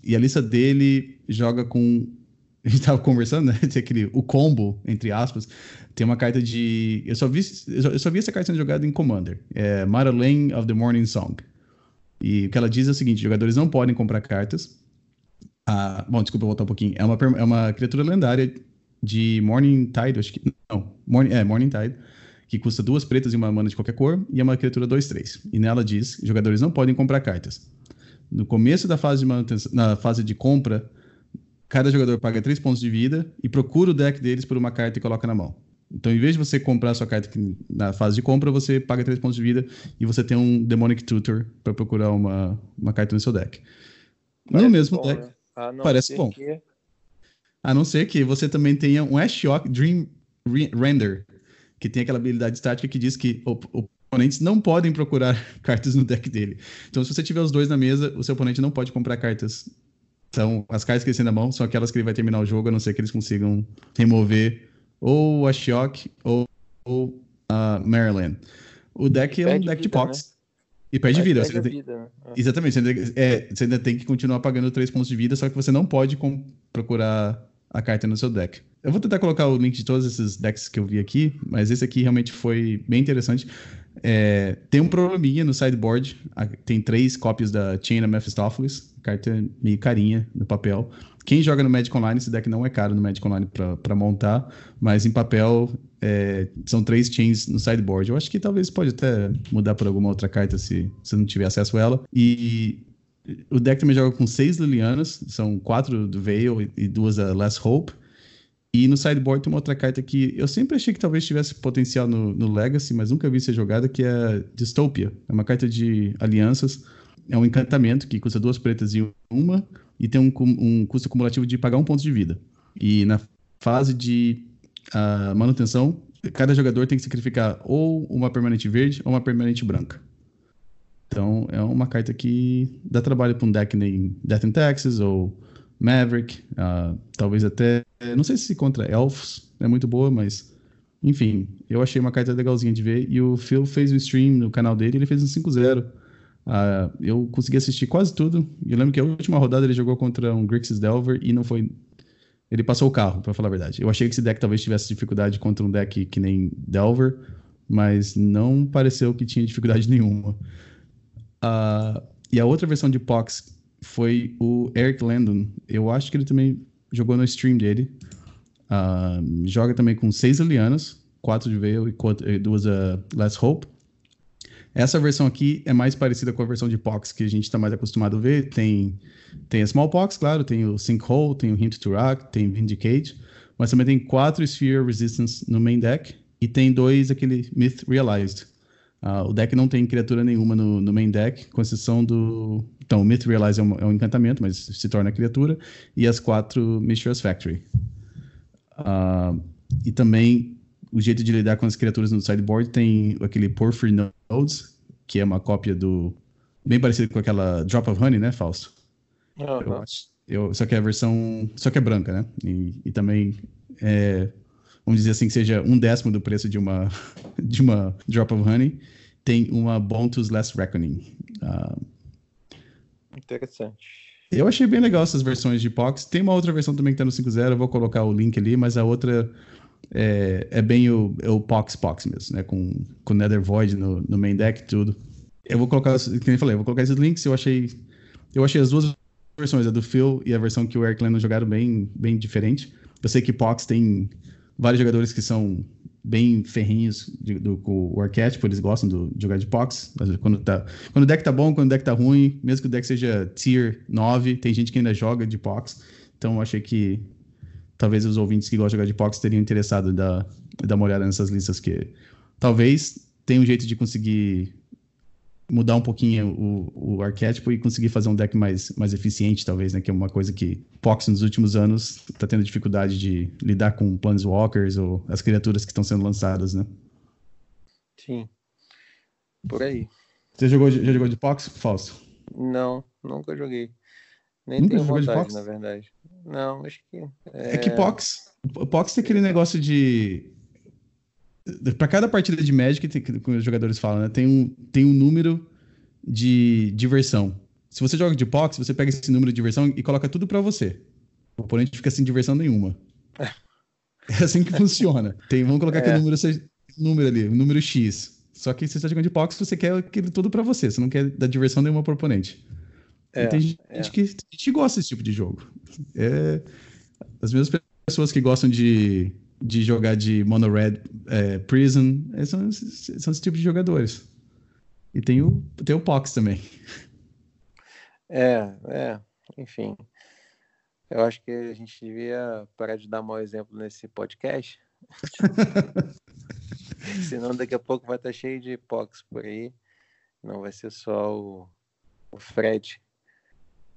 e a lista dele joga com. [LAUGHS] A gente tava conversando, né? Tem aquele, o combo, entre aspas. Tem uma carta de. Eu só vi, eu só, eu só vi essa carta sendo jogada em Commander. É Lane of the Morning Song. E o que ela diz é o seguinte: jogadores não podem comprar cartas. Ah, bom, desculpa voltar um pouquinho. É uma, é uma criatura lendária de Morning Tide, acho que. Não, Morning, é, Morning Tide, que custa duas pretas e uma mana de qualquer cor, e é uma criatura 2-3. E nela diz: jogadores não podem comprar cartas. No começo da fase de manutenção, na fase de compra, cada jogador paga 3 pontos de vida e procura o deck deles por uma carta e coloca na mão. Então, em vez de você comprar sua carta na fase de compra, você paga 3 pontos de vida e você tem um Demonic Tutor para procurar uma, uma carta no seu deck. Parece no mesmo bom, deck. Né? Parece bom. Que... A não ser que você também tenha um Ashiok Dream Render, que tem aquela habilidade estática que diz que o oponentes não podem procurar [LAUGHS] cartas no deck dele. Então, se você tiver os dois na mesa, o seu oponente não pode comprar cartas. Então, as cartas que ele tem na mão são aquelas que ele vai terminar o jogo, a não ser que eles consigam remover ou a Shock ou, ou a Maryland. O deck é um deck de pox. Né? E perde vida. Perde tem... vida né? É. Exatamente. Você ainda, é, você ainda tem que continuar pagando 3 pontos de vida, só que você não pode procurar a carta no seu deck. Eu vou tentar colocar o link de todos esses decks que eu vi aqui, mas esse aqui realmente foi bem interessante. É, tem um probleminha no sideboard. Tem três cópias da Chain of Mephistopheles. Carta meio carinha no papel. Quem joga no Magic Online, esse deck não é caro no Magic Online para montar, mas em papel é, são três chains no sideboard. Eu acho que talvez pode até mudar por alguma outra carta se você não tiver acesso a ela. E o deck também joga com seis Lilianas, são quatro do Veil e duas da Last Hope. E no sideboard tem uma outra carta que eu sempre achei que talvez tivesse potencial no, no Legacy, mas nunca vi ser jogada, que é Dystopia. É uma carta de alianças. É um encantamento que custa duas pretas e uma, e tem um, um custo acumulativo de pagar um ponto de vida. E na fase de a manutenção, cada jogador tem que sacrificar ou uma permanente verde ou uma permanente branca. Então é uma carta que dá trabalho para um deck em Death and Taxes ou Maverick, uh, talvez até. Não sei se contra Elfos é muito boa, mas. Enfim, eu achei uma carta legalzinha de ver. E o Phil fez o stream no canal dele ele fez um 5-0. Uh, ah, eu consegui assistir quase tudo. Eu lembro que a última rodada ele jogou contra um Grixis Delver e não foi. Ele passou o carro, para falar a verdade. Eu achei que esse deck talvez tivesse dificuldade contra um deck que nem Delver, mas não pareceu que tinha dificuldade [LAUGHS] nenhuma. Uh, e a outra versão de Pox foi o Eric Landon. Eu acho que ele também jogou no stream dele. Uh, joga também com seis Alianas, quatro de Veil e duas uh, Last Hope. Essa versão aqui é mais parecida com a versão de Pox que a gente está mais acostumado a ver. Tem, tem a Smallpox, claro, tem o Sinkhole, tem o Hint to Rock, tem Vindicate, mas também tem quatro Sphere Resistance no main deck e tem dois aquele Myth Realized. Uh, o deck não tem criatura nenhuma no, no, main deck, com exceção do. Então, o Myth Realize é um, é um, encantamento, mas se torna criatura, e as quatro Mistress Factory. Uh, e também o jeito de lidar com as criaturas no sideboard tem aquele Porphyry Nodes, que é uma cópia do. bem parecido com aquela Drop of Honey, né, Fausto? Eu acho. Eu, só que é a versão. Só que é branca, né? E, e também é, vamos dizer assim, que seja um décimo do preço de uma, [LAUGHS] de uma Drop of Honey, tem uma Bontus Last Reckoning. Uh, Interessante. Eu achei bem legal essas versões de Pox. Tem uma outra versão também que tá no 5.0, eu vou colocar o link ali, mas a outra é, é bem o, é o Pox Pox mesmo, né? Com, com Nether Void no, no main deck e tudo. Eu vou colocar, como eu falei, eu vou colocar esses links, eu achei. Eu achei as duas versões, a do Phil e a versão que o Eric Lennon jogaram bem, bem diferente. Eu sei que Pox tem vários jogadores que são bem ferrinhos de, do, com o arquétipo, eles gostam do, de jogar de Pox. Quando, tá, quando o deck tá bom, quando o deck tá ruim, mesmo que o deck seja tier 9, tem gente que ainda joga de Pox. Então eu achei que talvez os ouvintes que gostam de jogar de Pox teriam interessado em dar, dar uma olhada nessas listas que talvez tenha um jeito de conseguir mudar um pouquinho o, o arquétipo e conseguir fazer um deck mais, mais eficiente, talvez, né? Que é uma coisa que Pox nos últimos anos está tendo dificuldade de lidar com Planeswalkers ou as criaturas que estão sendo lançadas, né? Sim. Por aí. Você jogou, já jogou de Pox, Falso? Não, nunca joguei. Nem nunca tenho vontade, na verdade. Não, acho que. É, é que Pox. Pox tem aquele negócio de para cada partida de Magic, que os jogadores falam, né, tem, um, tem um número de diversão. Se você joga de Pox, você pega esse número de diversão e coloca tudo para você. O oponente fica sem diversão nenhuma. É assim que funciona. Tem, vamos colocar é. aquele número, número ali, o número X. Só que se você está jogando de Pox, você quer aquilo tudo para você. Você não quer dar diversão nenhuma pro oponente. É, tem gente é. que a gente gosta desse tipo de jogo. É, as mesmas pessoas que gostam de de jogar de Mono Red é, Prison. São, são esse tipo de jogadores. E tem o, tem o Pox também. É, é, enfim. Eu acho que a gente devia parar de dar mau exemplo nesse podcast. [LAUGHS] Senão daqui a pouco vai estar cheio de Pox por aí. Não vai ser só o, o Fred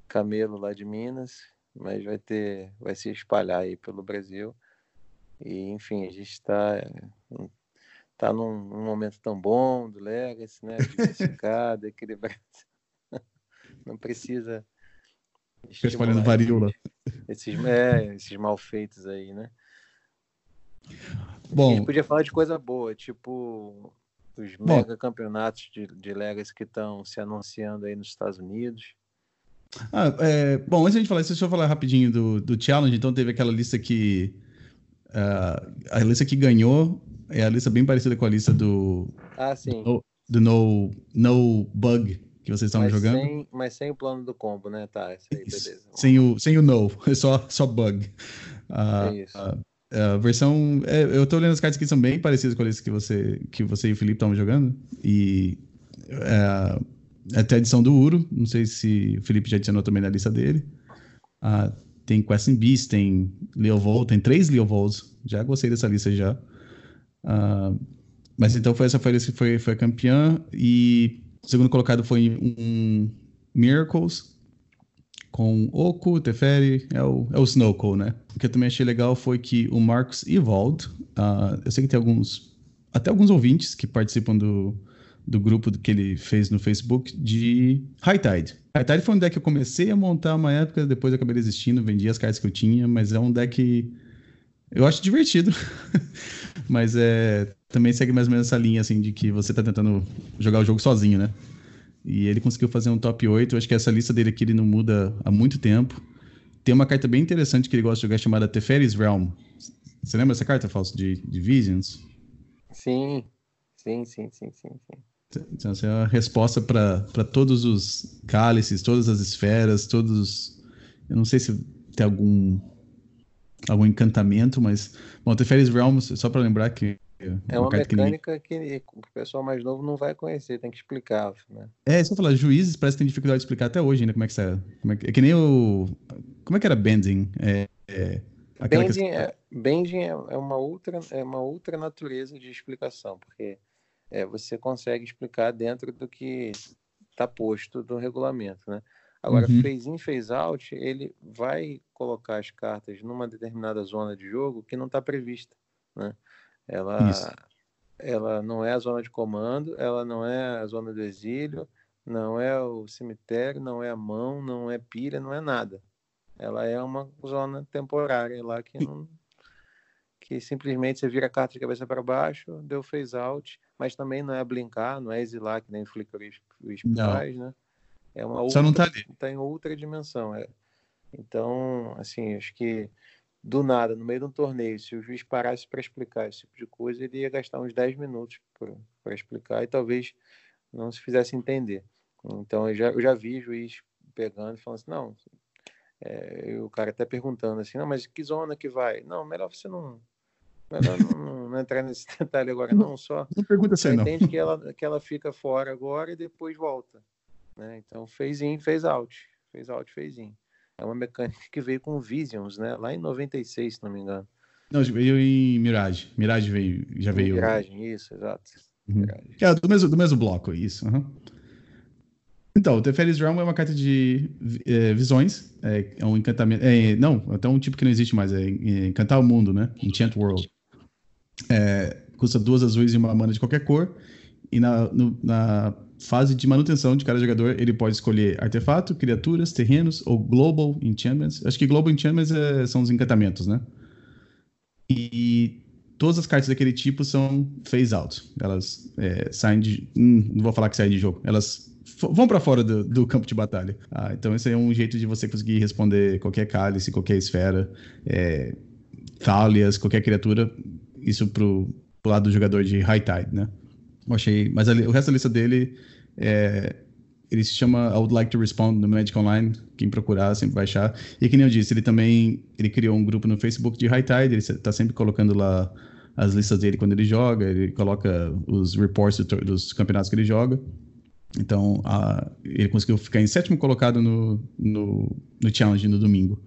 Camelo lá de Minas, mas vai ter, vai se espalhar aí pelo Brasil. E, enfim, a gente está tá num, num, momento tão bom do Legacy, né? Diversificado, equilibrado. [LAUGHS] [LAUGHS] Não precisa. Espalhando varíola. Esses, é, esses mal feitos aí, né? Bom, a gente podia falar de coisa boa, tipo os bom, mega campeonatos de, de Legacy que estão se anunciando aí nos Estados Unidos. Ah, é, bom, antes de a gente falar isso, deixa eu falar rapidinho do, do Challenge. Então, teve aquela lista que Uh, a lista que ganhou é a lista bem parecida com a lista do. Ah, sim. Do, do no, no Bug que vocês estavam jogando. Sem, mas sem o plano do combo, né? Tá, aí, beleza. Sem o, sem o No, [LAUGHS] é só, só Bug. Uh, é isso. Uh, a versão. É, eu tô olhando as cartas que são bem parecidas com a lista que você, que você e o Felipe estavam jogando. E. Uh, até a edição do Uro. Não sei se o Felipe já adicionou também na lista dele. Uh, tem Questing Beast, tem Leovold, tem três Leovolds. Já gostei dessa lista já. Uh, mas então foi essa foi, foi, foi a campeã. E o segundo colocado foi um Miracles. com Oku, Teferi, é o, é o Snowco, né? O que eu também achei legal foi que o Marcos Evolved, uh, eu sei que tem alguns, até alguns ouvintes que participam do, do grupo que ele fez no Facebook de High Tide. High Tide foi um deck que eu comecei a montar uma época, depois eu acabei desistindo, vendi as cartas que eu tinha, mas é um deck eu acho divertido. [LAUGHS] mas é também segue mais ou menos essa linha assim de que você tá tentando jogar o jogo sozinho, né? E ele conseguiu fazer um top 8. Eu acho que essa lista dele aqui ele não muda há muito tempo. Tem uma carta bem interessante que ele gosta de jogar chamada Teferi's Realm. Você lembra essa carta, Falso, de, de Visions? Sim, sim, sim, sim, sim. sim. Então, essa é a resposta para todos os cálices, todas as esferas, todos. Eu não sei se tem algum algum encantamento, mas. Bom, Teferi's Realm, só para lembrar que é uma, uma mecânica que, que, o pessoal mais novo não vai conhecer, tem que explicar, né? É, só falar, juízes parece que tem dificuldade de explicar até hoje ainda como é que é. Como é, que, é que nem o. Como é que era bending? É, é, bending, que... é, bending é, é, uma outra, é uma outra natureza de explicação, porque é, você consegue explicar dentro do que está posto no regulamento, né? Agora, uhum. phase in, phase out, ele vai colocar as cartas numa determinada zona de jogo que não está prevista, né? Ela, ela não é a zona de comando, ela não é a zona do exílio, não é o cemitério, não é a mão, não é pilha, não é nada. Ela é uma zona temporária lá que não que simplesmente você vira a carta de cabeça para baixo, deu phase out, mas também não é blincar, não é exilar que nem o Flicker faz, né? É uma outra, Só não tá ali. Tá em outra dimensão, é. Então, assim, acho que do nada, no meio de um torneio, se o juiz parasse para explicar esse tipo de coisa, ele ia gastar uns 10 minutos para explicar e talvez não se fizesse entender. Então, eu já, eu já vi juiz pegando e falando assim: não, é, o cara até perguntando assim: não, mas que zona que vai? Não, melhor você não. Melhor não, não entrar nesse [LAUGHS] detalhe agora, não. Só. Não pergunta assim, não. entende que ela, que ela fica fora agora e depois volta. Né? Então, fez in, fez out. Fez out, fez in. É uma mecânica que veio com Visions, né? Lá em 96, se não me engano. Não, veio em Mirage. Mirage veio, já veio. Mirage, isso, exato. Uhum. É, do mesmo, do mesmo bloco, isso. Uhum. Então, o Teferi's Realm é uma carta de é, visões. É, é, um encantamento. É, não, até um tipo que não existe mais. É, é encantar o mundo, né? Enchant World. É, custa duas azuis e uma mana de qualquer cor. E na, no, na fase de manutenção de cada jogador, ele pode escolher artefato, criaturas, terrenos ou Global Enchantments. Acho que Global Enchantments é, são os encantamentos, né? E todas as cartas daquele tipo são phase out. Elas é, saem de. Hum, não vou falar que saem de jogo. Elas vão para fora do, do, campo de batalha. Ah, então, esse é um jeito de você conseguir responder qualquer cálice, qualquer esfera, é, qualquer criatura. Isso pro, pro lado do jogador de High Tide, né? Eu achei. Mas o resto da lista dele é, ele se chama I Would Like to Respond no Magic Online. Quem procurar sempre vai achar. E que nem eu disse, ele também ele criou um grupo no Facebook de High Tide. Ele está sempre colocando lá as listas dele quando ele joga. Ele coloca os reports do, dos campeonatos que ele joga. Então, a, ele conseguiu ficar em sétimo colocado no, no, no challenge no domingo.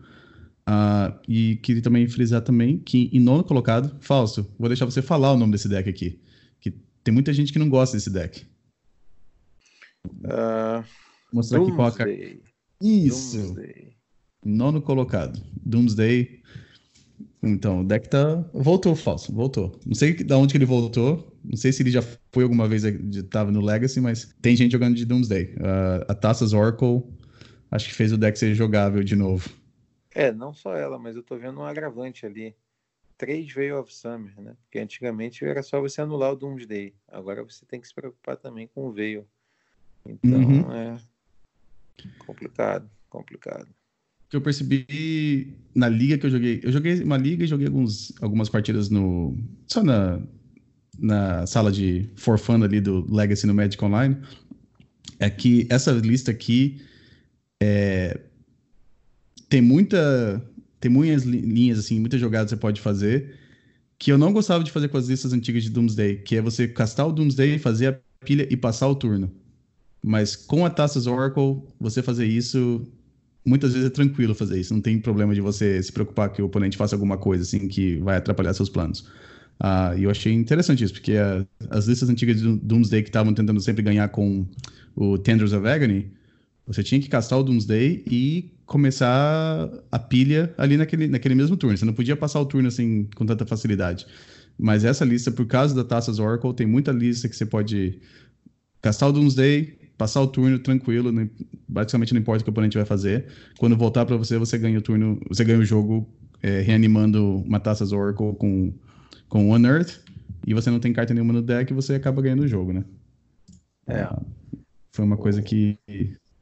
Uh, e queria também frisar também que em nono colocado, Fausto, vou deixar você falar o nome desse deck aqui. Que tem muita gente que não gosta desse deck. Uh, Mostrar aqui qual a Isso. Doomsday. Nono colocado. Doomsday. Então, o deck tá. Voltou, falso. Voltou. Não sei de onde que ele voltou. Não sei se ele já foi alguma vez. Tava no Legacy, mas tem gente jogando de Doomsday. Uh, a Taças Oracle. Acho que fez o deck ser jogável de novo. É, não só ela, mas eu tô vendo um agravante ali. Três Veil of Summer, né? Porque antigamente era só você anular o Doomsday. Agora você tem que se preocupar também com o Veil. Então uhum. é complicado, complicado. Que eu percebi na liga que eu joguei. Eu joguei uma liga e joguei alguns, algumas partidas no. Só na, na sala de for fun ali do Legacy no Magic Online. É que essa lista aqui é, tem muita. Tem muitas linhas, assim, muitas jogadas você pode fazer que eu não gostava de fazer com as listas antigas de Doomsday, que é você castar o Doomsday, fazer a pilha e passar o turno. Mas com a Taças Oracle, você fazer isso, muitas vezes é tranquilo fazer isso. Não tem problema de você se preocupar que o oponente faça alguma coisa assim que vai atrapalhar seus planos. Ah, e eu achei interessante isso, porque a, as listas antigas de Doomsday que estavam tentando sempre ganhar com o Tenders of Agony, Você tinha que castar o Doomsday e começar a pilha ali naquele, naquele mesmo turno. Você não podia passar o turno assim com tanta facilidade. Mas essa lista, por causa da Taças Oracle, tem muita lista que você pode castar o Doomsday, passar o turno tranquilo, não, basicamente não importa o que o oponente vai fazer. Quando voltar para você, você ganha o turno, você ganha o jogo é, reanimando uma Taças Oracle com, com One Earth, e você não tem carta nenhuma no deck, você acaba ganhando o jogo, né? É. Foi uma coisa que.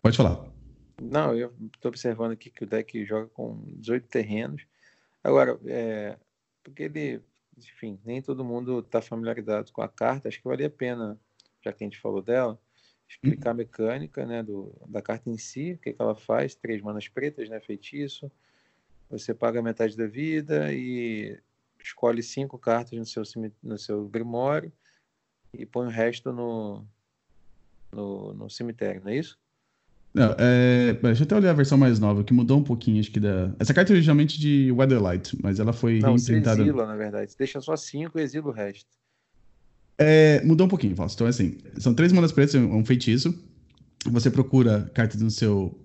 Pode falar. Não, eu estou observando aqui que o deck joga com 18 terrenos. Agora, é, porque ele, enfim, nem todo mundo está familiarizado com a carta, acho que valia a pena, já que a gente falou dela, explicar a mecânica né, do, da carta em si, o que, que ela faz, três manas pretas, né, feitiço, você paga metade da vida e escolhe cinco cartas no seu, no seu grimório e põe o resto no, no, no cemitério, não é isso? Não, é, deixa eu até olhar a versão mais nova, que mudou um pouquinho, acho que da... Essa carta é originalmente de Weatherlight, mas ela foi Não, você exila, na verdade. Você deixa só cinco e exila o resto. É, mudou um pouquinho, Fausto. Então, assim, são três manas pretas, é um feitiço. Você procura cartas no seu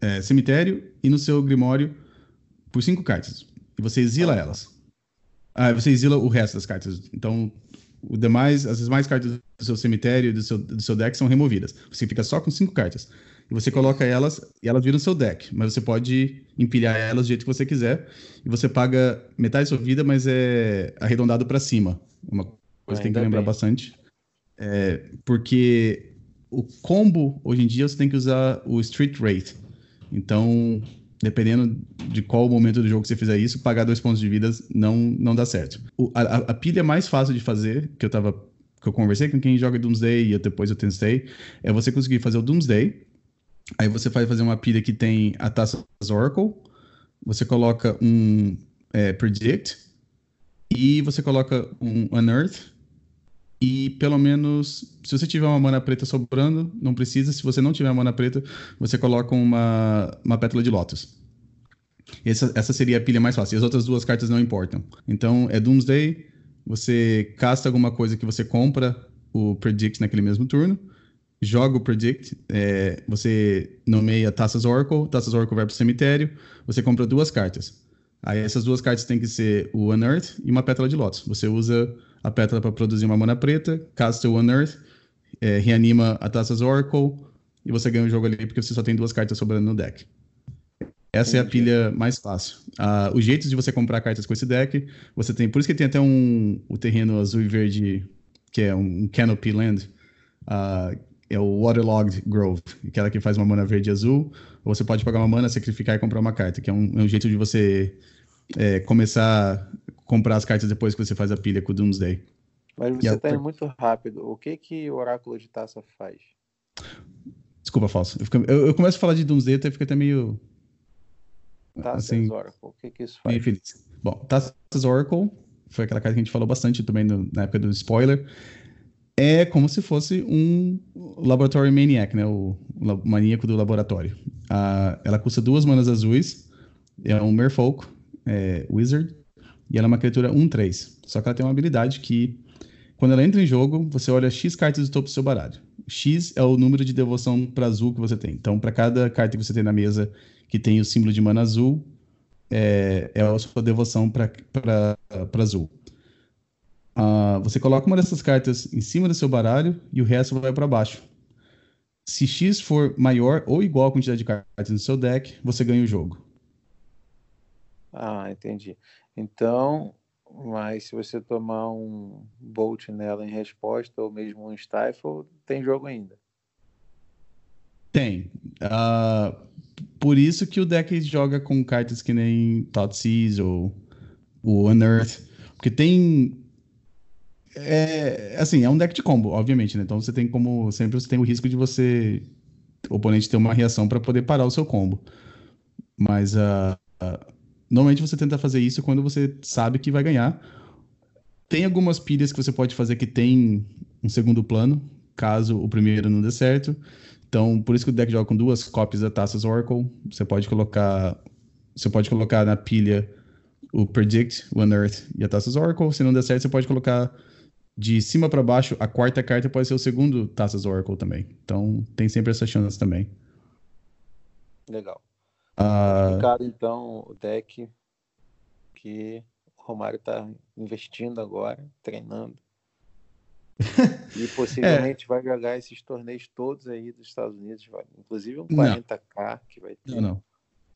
é, cemitério e no seu grimório por cinco cartas. E você exila ah. elas. Ah, você exila o resto das cartas. Então, o demais, as demais cartas do seu cemitério e do seu, do seu deck são removidas. Você fica só com cinco cartas e você coloca elas e elas viram seu deck. Mas você pode empilhar elas do jeito que você quiser e você paga metade da sua vida, mas é arredondado para cima. Uma coisa que tem que lembrar bem. bastante. É, porque o combo, hoje em dia, você tem que usar o Street Rate. Então, dependendo de qual momento do jogo que você fizer isso, pagar dois pontos de vida não, não dá certo. O, a, a, pilha mais fácil de fazer, que eu tava. que eu conversei com quem joga Doomsday e depois eu testei, é você conseguir fazer o Doomsday Aí você vai fazer uma pilha que tem a taça Oracle, você coloca um é, Predict, e você coloca um Unearth, e pelo menos, se você tiver uma mana preta sobrando, não precisa. Se você não tiver mana preta, você coloca uma, uma pétala de Lotus. Essa, essa seria a pilha mais fácil. As outras duas cartas não importam. Então, é Doomsday, você casta alguma coisa que você compra o Predict naquele mesmo turno joga o Predict, é, você nomeia Taças Oracle, Taças Oracle vai para o cemitério, você compra duas cartas. Aí essas duas cartas têm que ser o Unearth e uma pétala de Lotus. Você usa a pétala para produzir uma mana preta, casta o Unearth, é, reanima a Taças Oracle e você ganha o jogo ali porque você só tem duas cartas sobrando no deck. Essa é a pilha mais fácil. Uh, os jeitos de você comprar cartas com esse deck, você tem. Por isso que tem até um o terreno azul e verde, que é um, um Canopy Land, é o Waterlogged Grove, aquela que faz uma mana verde e azul, ou você pode pagar uma mana, sacrificar e comprar uma carta, que é um, é um jeito de você é, começar a comprar as cartas depois que você faz a pilha com o Doomsday. Mas você está indo muito rápido. O que que o Oráculo de Taça faz? Desculpa, falso. Eu, fico, eu, eu, começo a falar de Doomsday e fico até meio... Taças assim, Oracle, o que que isso faz? Meio feliz. Bom, Taças Oracle foi aquela carta que a gente falou bastante também no, na época do spoiler é como se fosse um Laboratory Maniac, né? O, o maníaco do laboratório. Ela custa duas manas azuis, é um Merfolk é, Wizard, e ela é uma criatura 1-3. Só que ela tem uma habilidade que, quando ela entra em jogo, você olha X cartas do topo do seu baralho. X é o número de devoção para azul que você tem. Então, para cada carta que você tem na mesa que tem o símbolo de mana azul, é, é a sua devoção para azul. Uh, você coloca uma dessas cartas em cima do seu baralho e o resto vai para baixo. Se X for maior ou igual à quantidade de cartas no seu deck, você ganha o jogo. Ah, entendi. Então, mas se você tomar um Bolt nela em resposta, ou mesmo um Stifle, tem jogo ainda. Tem. Uh, por isso que o deck joga com cartas que nem Thoughtseize ou o Unearth. Porque tem é, assim, é um deck de combo, obviamente, né? Então você tem como. Sempre você tem o risco de você. O oponente ter uma reação para poder parar o seu combo. Mas uh, uh, normalmente você tenta fazer isso quando você sabe que vai ganhar. Tem algumas pilhas que você pode fazer que tem um segundo plano, caso o primeiro não dê certo. Então, por isso que o deck joga com duas cópias da Taças Oracle. Você pode colocar. Você pode colocar na pilha o Predict, o Unearth e a Taças Oracle. Se não der certo, você pode colocar de cima para baixo, a quarta carta pode ser o segundo Taças Oracle também. Então tem sempre essa chance também. Legal. Ah, Explicado, então, o deck que o Romário está investindo agora, treinando. [LAUGHS] E possivelmente vai jogar esses torneios todos aí dos Estados Unidos, inclusive um Não. 40k que vai ter. não, não.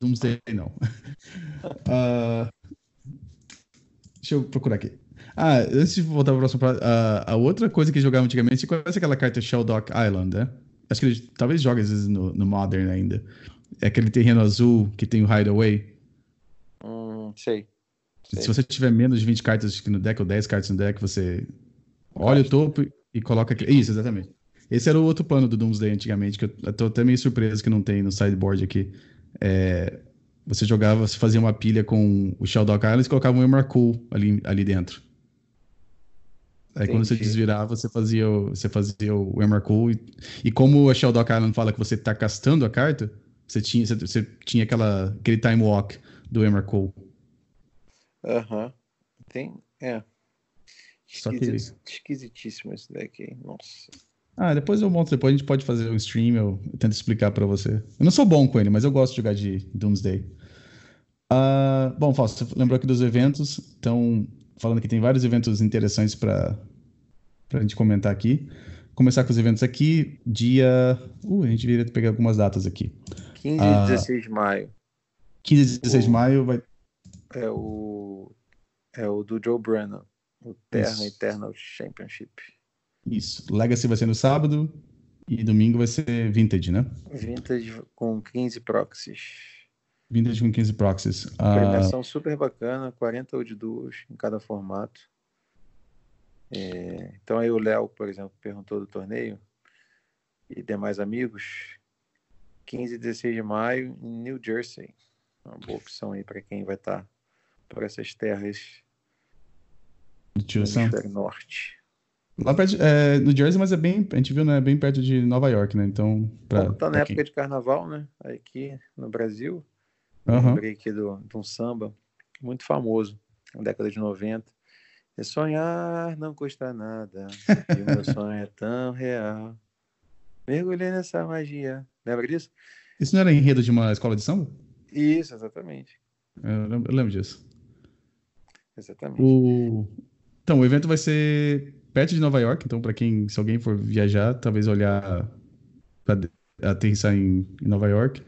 Doomsday não. [LAUGHS] Ah, deixa eu procurar aqui. Ah, antes de voltar para próximo, a, a outra coisa que jogava antigamente, você conhece aquela carta Shelldock Island, né? Acho que ele talvez jogue às vezes no, no Modern ainda. É aquele terreno azul que tem o Hideaway. Hum, sei. sei. Se você tiver menos de 20 cartas no deck ou 10 cartas no deck, você olha o topo e coloca aqui. Isso, exatamente. Esse era o outro plano do Doomsday antigamente, que eu tô até meio surpreso que não tem no sideboard aqui. É, você jogava, você fazia uma pilha com o Shelldock Islands e colocava um Emrakul ali, ali dentro. Aí quando você Entendi. desvirava, você fazia o, você fazia o Emrakul. E, e como a Shelldock Island fala que você tá castando a carta, você tinha, você, você tinha aquela, aquele time walk do Emrakul. Aham. Tem. É. Só que- Esquisitíssimo esse deck aí. Nossa. Ah, depois eu monto, depois a gente pode fazer um stream, eu, eu tento explicar pra você. Eu não sou bom com ele, mas eu gosto de jogar de Doomsday. Ah, bom, Fausto, você lembrou aqui dos eventos, então, falando que tem vários eventos interessantes pra pra gente comentar aqui. Começar com os eventos aqui, dia... Uh, a gente deveria pegar algumas datas aqui. 15 Ah. e 16 de maio 15 e 16 de O- maio vai... é o. É o do Joe Brennan. O Terra Isso. Eternal Championship. Isso, Legacy vai ser no sábado e domingo vai ser Vintage, né? Vintage com 15 proxies. Vintage com 15 proxies. Ah, Premiação super bacana, 40 ou de duas em cada formato. É, então aí o Léo, por exemplo, perguntou do torneio e demais amigos. 15 e 16 de maio em New Jersey. Uma boa opção aí para quem vai estar por essas terras do tiração. hemisfério norte. Lá perto, é, no Jersey, mas é bem, a gente viu, né, bem perto de Nova York, né? Então, pra, Como tá na pra época de carnaval, né? Aqui no Brasil, quem- Aham. lembrei aqui do, de um samba muito famoso, na década de 90. É sonhar não custa nada, e o meu [LAUGHS] sonho é tão real. Mergulhei nessa magia. Lembra disso? Isso não era enredo de uma escola de samba? Isso, exatamente. Eu lembro, eu lembro disso. Exatamente. O... Então, o evento vai ser perto de Nova York, então, para quem, se alguém for viajar, talvez olhar para aterrissar em, em Nova York.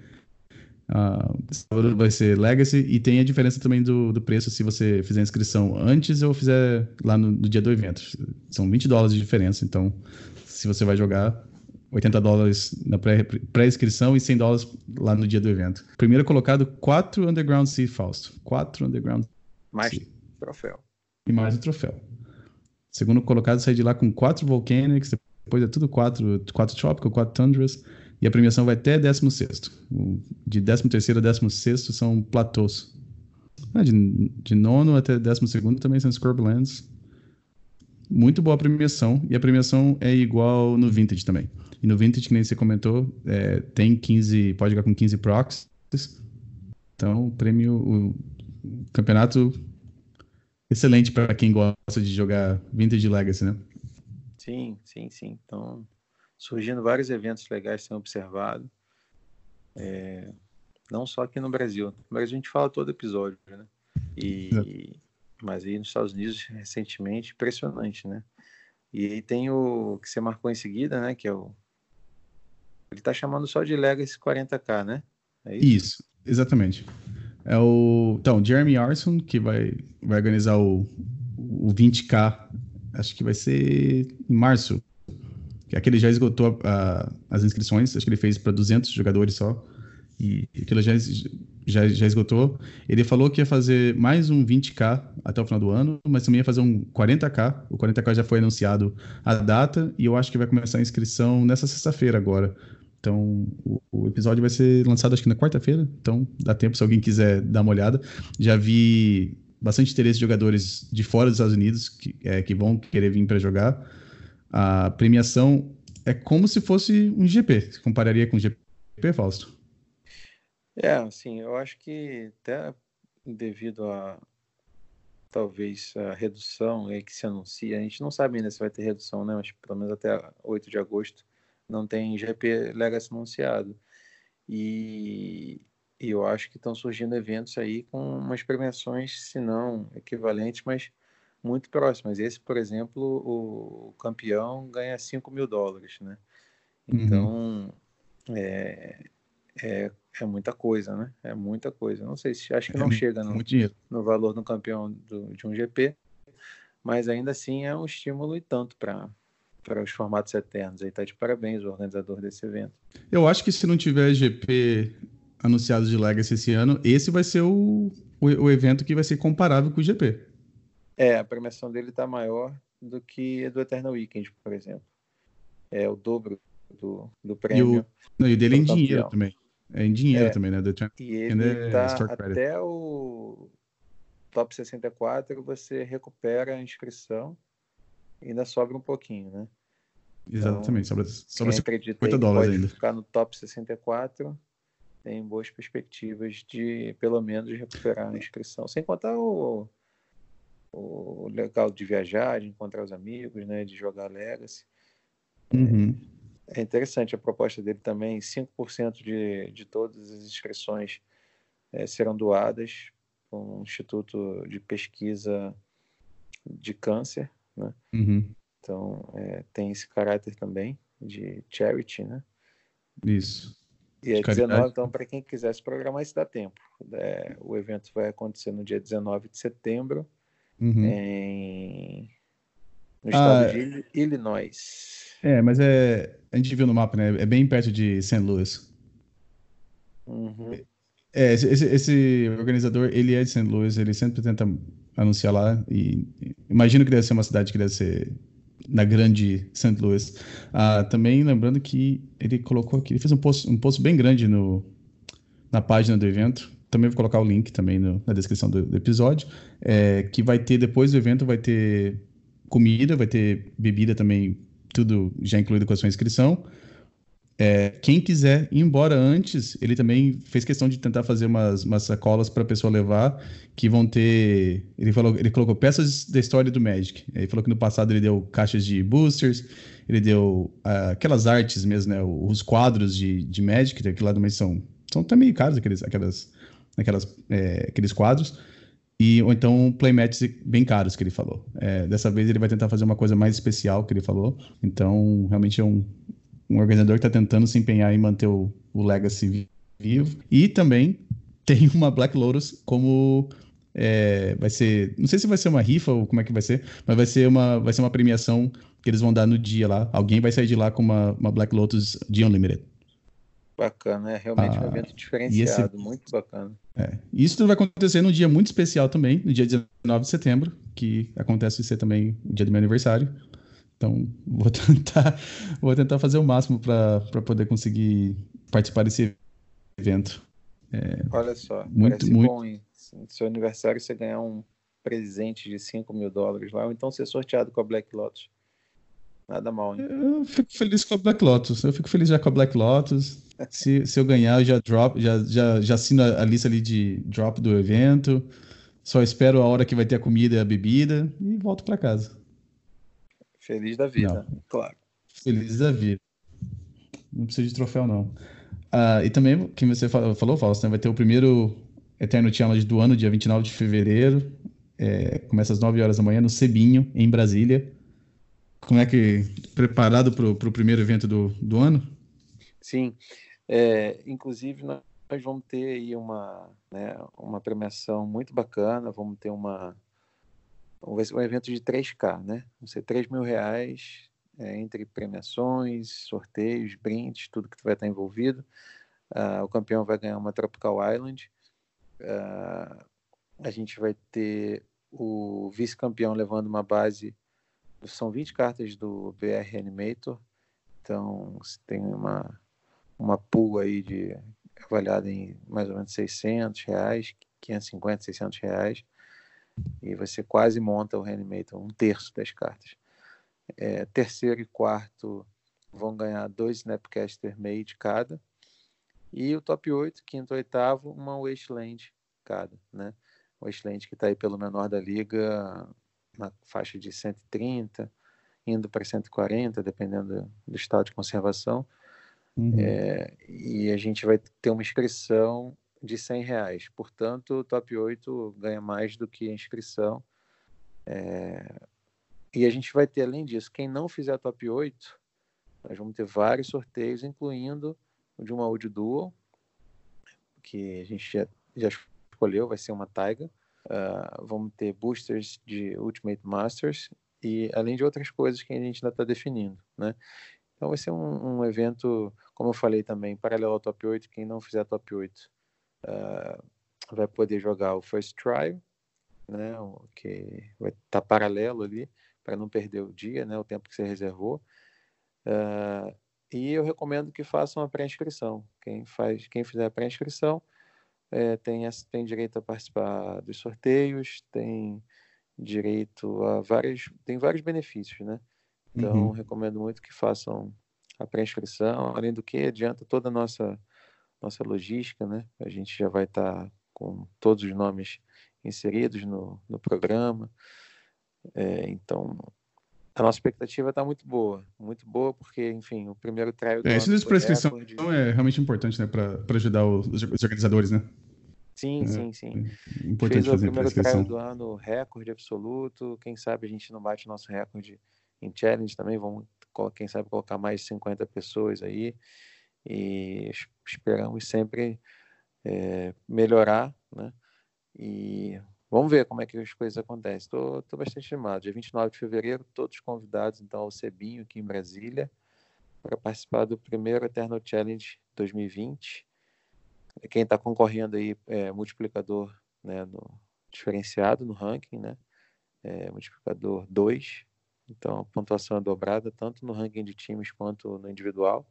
Sábado vai ser Legacy e tem a diferença também do, do preço se você fizer a inscrição antes ou fizer lá no, no dia do evento. São 20 dólares de diferença, então se você vai jogar 80 dólares na pré- pré-inscrição e 100 dólares lá no dia do evento. Primeiro colocado, 4 Underground Sea Fausto. 4 Underground Mais sim. troféu. e mais o troféu. Segundo colocado sai de lá com 4 Volcanics, depois é tudo 4 quatro Tropical, 4 Tundras, e a premiação vai até 16º. O- De 13º a 16º são platôs. Ah, de, de nono até 12º também são Scorblands. Muito boa a premiação, e a premiação é igual no Vintage também. E no Vintage, que nem você comentou, é, tem 15, pode jogar com 15 proxies. Então, prêmio, o campeonato excelente para quem gosta de jogar Vintage Legacy, né? Sim, sim, sim. Então, surgindo vários eventos legais sendo observado. É, não só aqui no Brasil. No Brasil a gente fala todo episódio, né? E, mas aí nos Estados Unidos, recentemente, impressionante, né? E aí tem o que você marcou em seguida, né? Que é o. Ele tá chamando só de Legacy 40k, né? É isso? Isso, exatamente. É o. Então, Jeremy Arson, que vai, vai organizar o, o 20K, acho que vai ser em março. Que Aquele já esgotou a- a- as inscrições, acho que ele fez para 200 jogadores só. E aquilo já, já, já esgotou. Ele falou que ia fazer mais um 20K até o final do ano, mas também ia fazer um 40K. O 40K já foi anunciado a data e eu acho que vai começar a inscrição nessa sexta-feira agora. Então, o, o episódio vai ser lançado acho que na quarta-feira, então dá tempo se alguém quiser dar uma olhada. Já vi bastante interesse de jogadores de fora dos Estados Unidos que, é, que vão querer vir para jogar. A premiação é como se fosse um GP. Você compararia com o GP, Fausto? É, assim, eu acho que até devido a talvez a redução aí que se anuncia, a gente não sabe ainda se vai ter redução, né? Mas pelo menos até 8 de agosto não tem GP Legacy anunciado. E, e eu acho que estão surgindo eventos aí com umas premiações, se não equivalentes, mas muito próximas. Esse, por exemplo, o campeão ganha 5 mil dólares, né? Uhum. Então, uhum. é, é, é, muita coisa, né? É muita coisa. Não sei se acho que é não é chega no, no valor do campeão do, de um GP, mas ainda assim é um estímulo e tanto para para os formatos eternos. Aí tá de parabéns o organizador desse evento. Eu acho que se não tiver GP anunciado de Legacy esse ano, esse vai ser o, o, o evento que vai ser comparável com o GP. É, a premiação dele tá maior do que a do Eternal Weekend, por exemplo. É o dobro do, do prêmio. E o, não, e dele é em dinheiro também. É em dinheiro é, também, né? Do, e ele é tá até o top 64 você recupera a inscrição e ainda sobra um pouquinho, né? Exatamente, então, sobra, sobra 50 dólares ainda. ficar no top 64 tem boas perspectivas de, pelo menos, recuperar a inscrição. Sem contar o, o legal de viajar, de encontrar os amigos, né? De jogar Legacy. Uhum. É interessante a proposta dele também. 5% de, de todas as inscrições é, serão doadas para um instituto de pesquisa de câncer, né? Uhum. Então, é, tem esse caráter também de charity, né? Isso. E é 19, então, para quem quiser se programar, isso dá tempo. É, o evento vai acontecer no dia 19 de setembro, uhum. em... no estado ah, de Illinois. É, mas é, a gente viu no mapa, né? É bem perto de St. Louis. Uhum. É, esse, esse, esse, organizador, ele é de St. Louis, ele sempre tenta anunciar lá e imagino que deve ser uma cidade que deve ser na grande St. Louis. Ah, também lembrando que ele colocou aqui, ele fez um post, um post bem grande no, na página do evento. Também vou colocar o link também no, na descrição do, do episódio. É, que vai ter, depois do evento, vai ter comida, vai ter bebida também, tudo já incluído com a sua inscrição. É, quem quiser ir embora antes, ele também fez questão de tentar fazer umas, umas sacolas para a pessoa levar, que vão ter. Ele falou, ele colocou peças da história do Magic. Ele falou que no passado ele deu caixas de boosters, ele deu uh, aquelas artes mesmo, né? Os quadros de, de Magic, que lá também são, são também caros, aqueles, aquelas, aquelas, é, aqueles quadros. E, ou então playmats bem caros que ele falou. É, dessa vez ele vai tentar fazer uma coisa mais especial que ele falou. Então, realmente é um, um organizador que está tentando se empenhar em manter o, o Legacy vivo. E também tem uma Black Lotus como é, vai ser, não sei se vai ser uma rifa ou como é que vai ser, mas vai ser uma, vai ser uma premiação que eles vão dar no dia lá. Alguém vai sair de lá com uma, uma Black Lotus de Unlimited. Bacana, é realmente ah, um evento diferenciado, esse, muito bacana. É, isso tudo vai acontecer num dia muito especial também, no dia 19 de setembro, que acontece ser também o dia do meu aniversário. Então, [LAUGHS] vou tentar, vou tentar fazer o máximo para poder conseguir participar desse evento. É, Olha só, muito, muito bom em seu aniversário você ganhar um presente de 5 mil dólares lá, ou então ser sorteado com a Black Lotus. Nada mal, hein? Eu fico feliz com a Black Lotus. Eu fico feliz já com a Black Lotus. Se, se eu ganhar, eu já drop, já, já, já assino a, a lista ali de drop do evento. Só espero a hora que vai ter a comida e a bebida e volto para casa. Feliz da vida, não. claro. Feliz da vida. Não precisa de troféu, não. Ah, e também, que você falou, Fausto, né, vai ter o primeiro Eterno Challenge do ano, dia 29 de fevereiro. É, começa às 9 horas da manhã no Cebinho, em Brasília. Como é que. Preparado para o primeiro evento do, do ano? Sim. É, inclusive, nós vamos ter aí uma, né, uma premiação muito bacana. Vamos ter uma, vai ser um evento de 3K, né? Vão ser 3 mil reais é, entre premiações, sorteios, brindes, tudo que vai estar envolvido. Uh, o campeão vai ganhar uma Tropical Island. Uh, a gente vai ter o vice-campeão levando uma base. São 20 cartas do BR Animator. Então, tem uma, uma pool aí de avaliada em mais ou menos 600 reais, 550, 600 reais e você quase monta o Reanimator, um terço das cartas. É, terceiro e quarto vão ganhar dois Snapcaster Made cada. E o top 8, quinto e oitavo, uma Wasteland cada. Né? Wasteland que está aí pelo menor da liga, na faixa de 130, indo para 140, dependendo do estado de conservação. Uhum. É, e a gente vai ter uma inscrição de 100 reais. Portanto, o top 8 ganha mais do que a inscrição. É, e a gente vai ter, além disso, quem não fizer top 8, nós vamos ter vários sorteios, incluindo o de uma Audio Dual, que a gente já, já escolheu, vai ser uma Taiga. Uh, vamos ter boosters de Ultimate Masters e além de outras coisas que a gente ainda está definindo, né? Então vai ser um, um, evento, como eu falei também, paralelo ao top 8. Quem não fizer top 8 uh, ah, vai poder jogar o First Trial, né? Que vai estar tá paralelo ali para não perder o dia, né? O tempo que você reservou. Uh, e eu recomendo que façam a pré-inscrição. Quem faz, quem fizer a pré-inscrição é, tem, tem direito a participar dos sorteios, tem direito a vários, tem vários benefícios, né? Então, uhum. recomendo muito que façam a pré-inscrição, além do que adianta toda a nossa, nossa logística, né? A gente já vai estar tá com todos os nomes inseridos no, no programa. É, então, a nossa expectativa está muito boa, muito boa, porque, enfim, o primeiro trial. É, esse para inscrição recorde... é realmente importante, né, para ajudar os, os, organizadores, né? Sim, é, sim, sim. É importante Fez fazer o primeiro trial do ano, recorde absoluto. Quem sabe a gente não bate nosso recorde em challenge também. Vamos, quem sabe, colocar mais de 50 pessoas aí. E esperamos sempre é, melhorar, né? E Vamos ver como é que as coisas acontecem. Estou bastante animado. Dia 29 de fevereiro, todos convidados então ao Cebinho aqui em Brasília para participar do primeiro Eternal Challenge 2020. Quem está concorrendo aí é multiplicador né, no, diferenciado no ranking, né? É, multiplicador 2. Então a pontuação é dobrada tanto no ranking de times quanto no individual.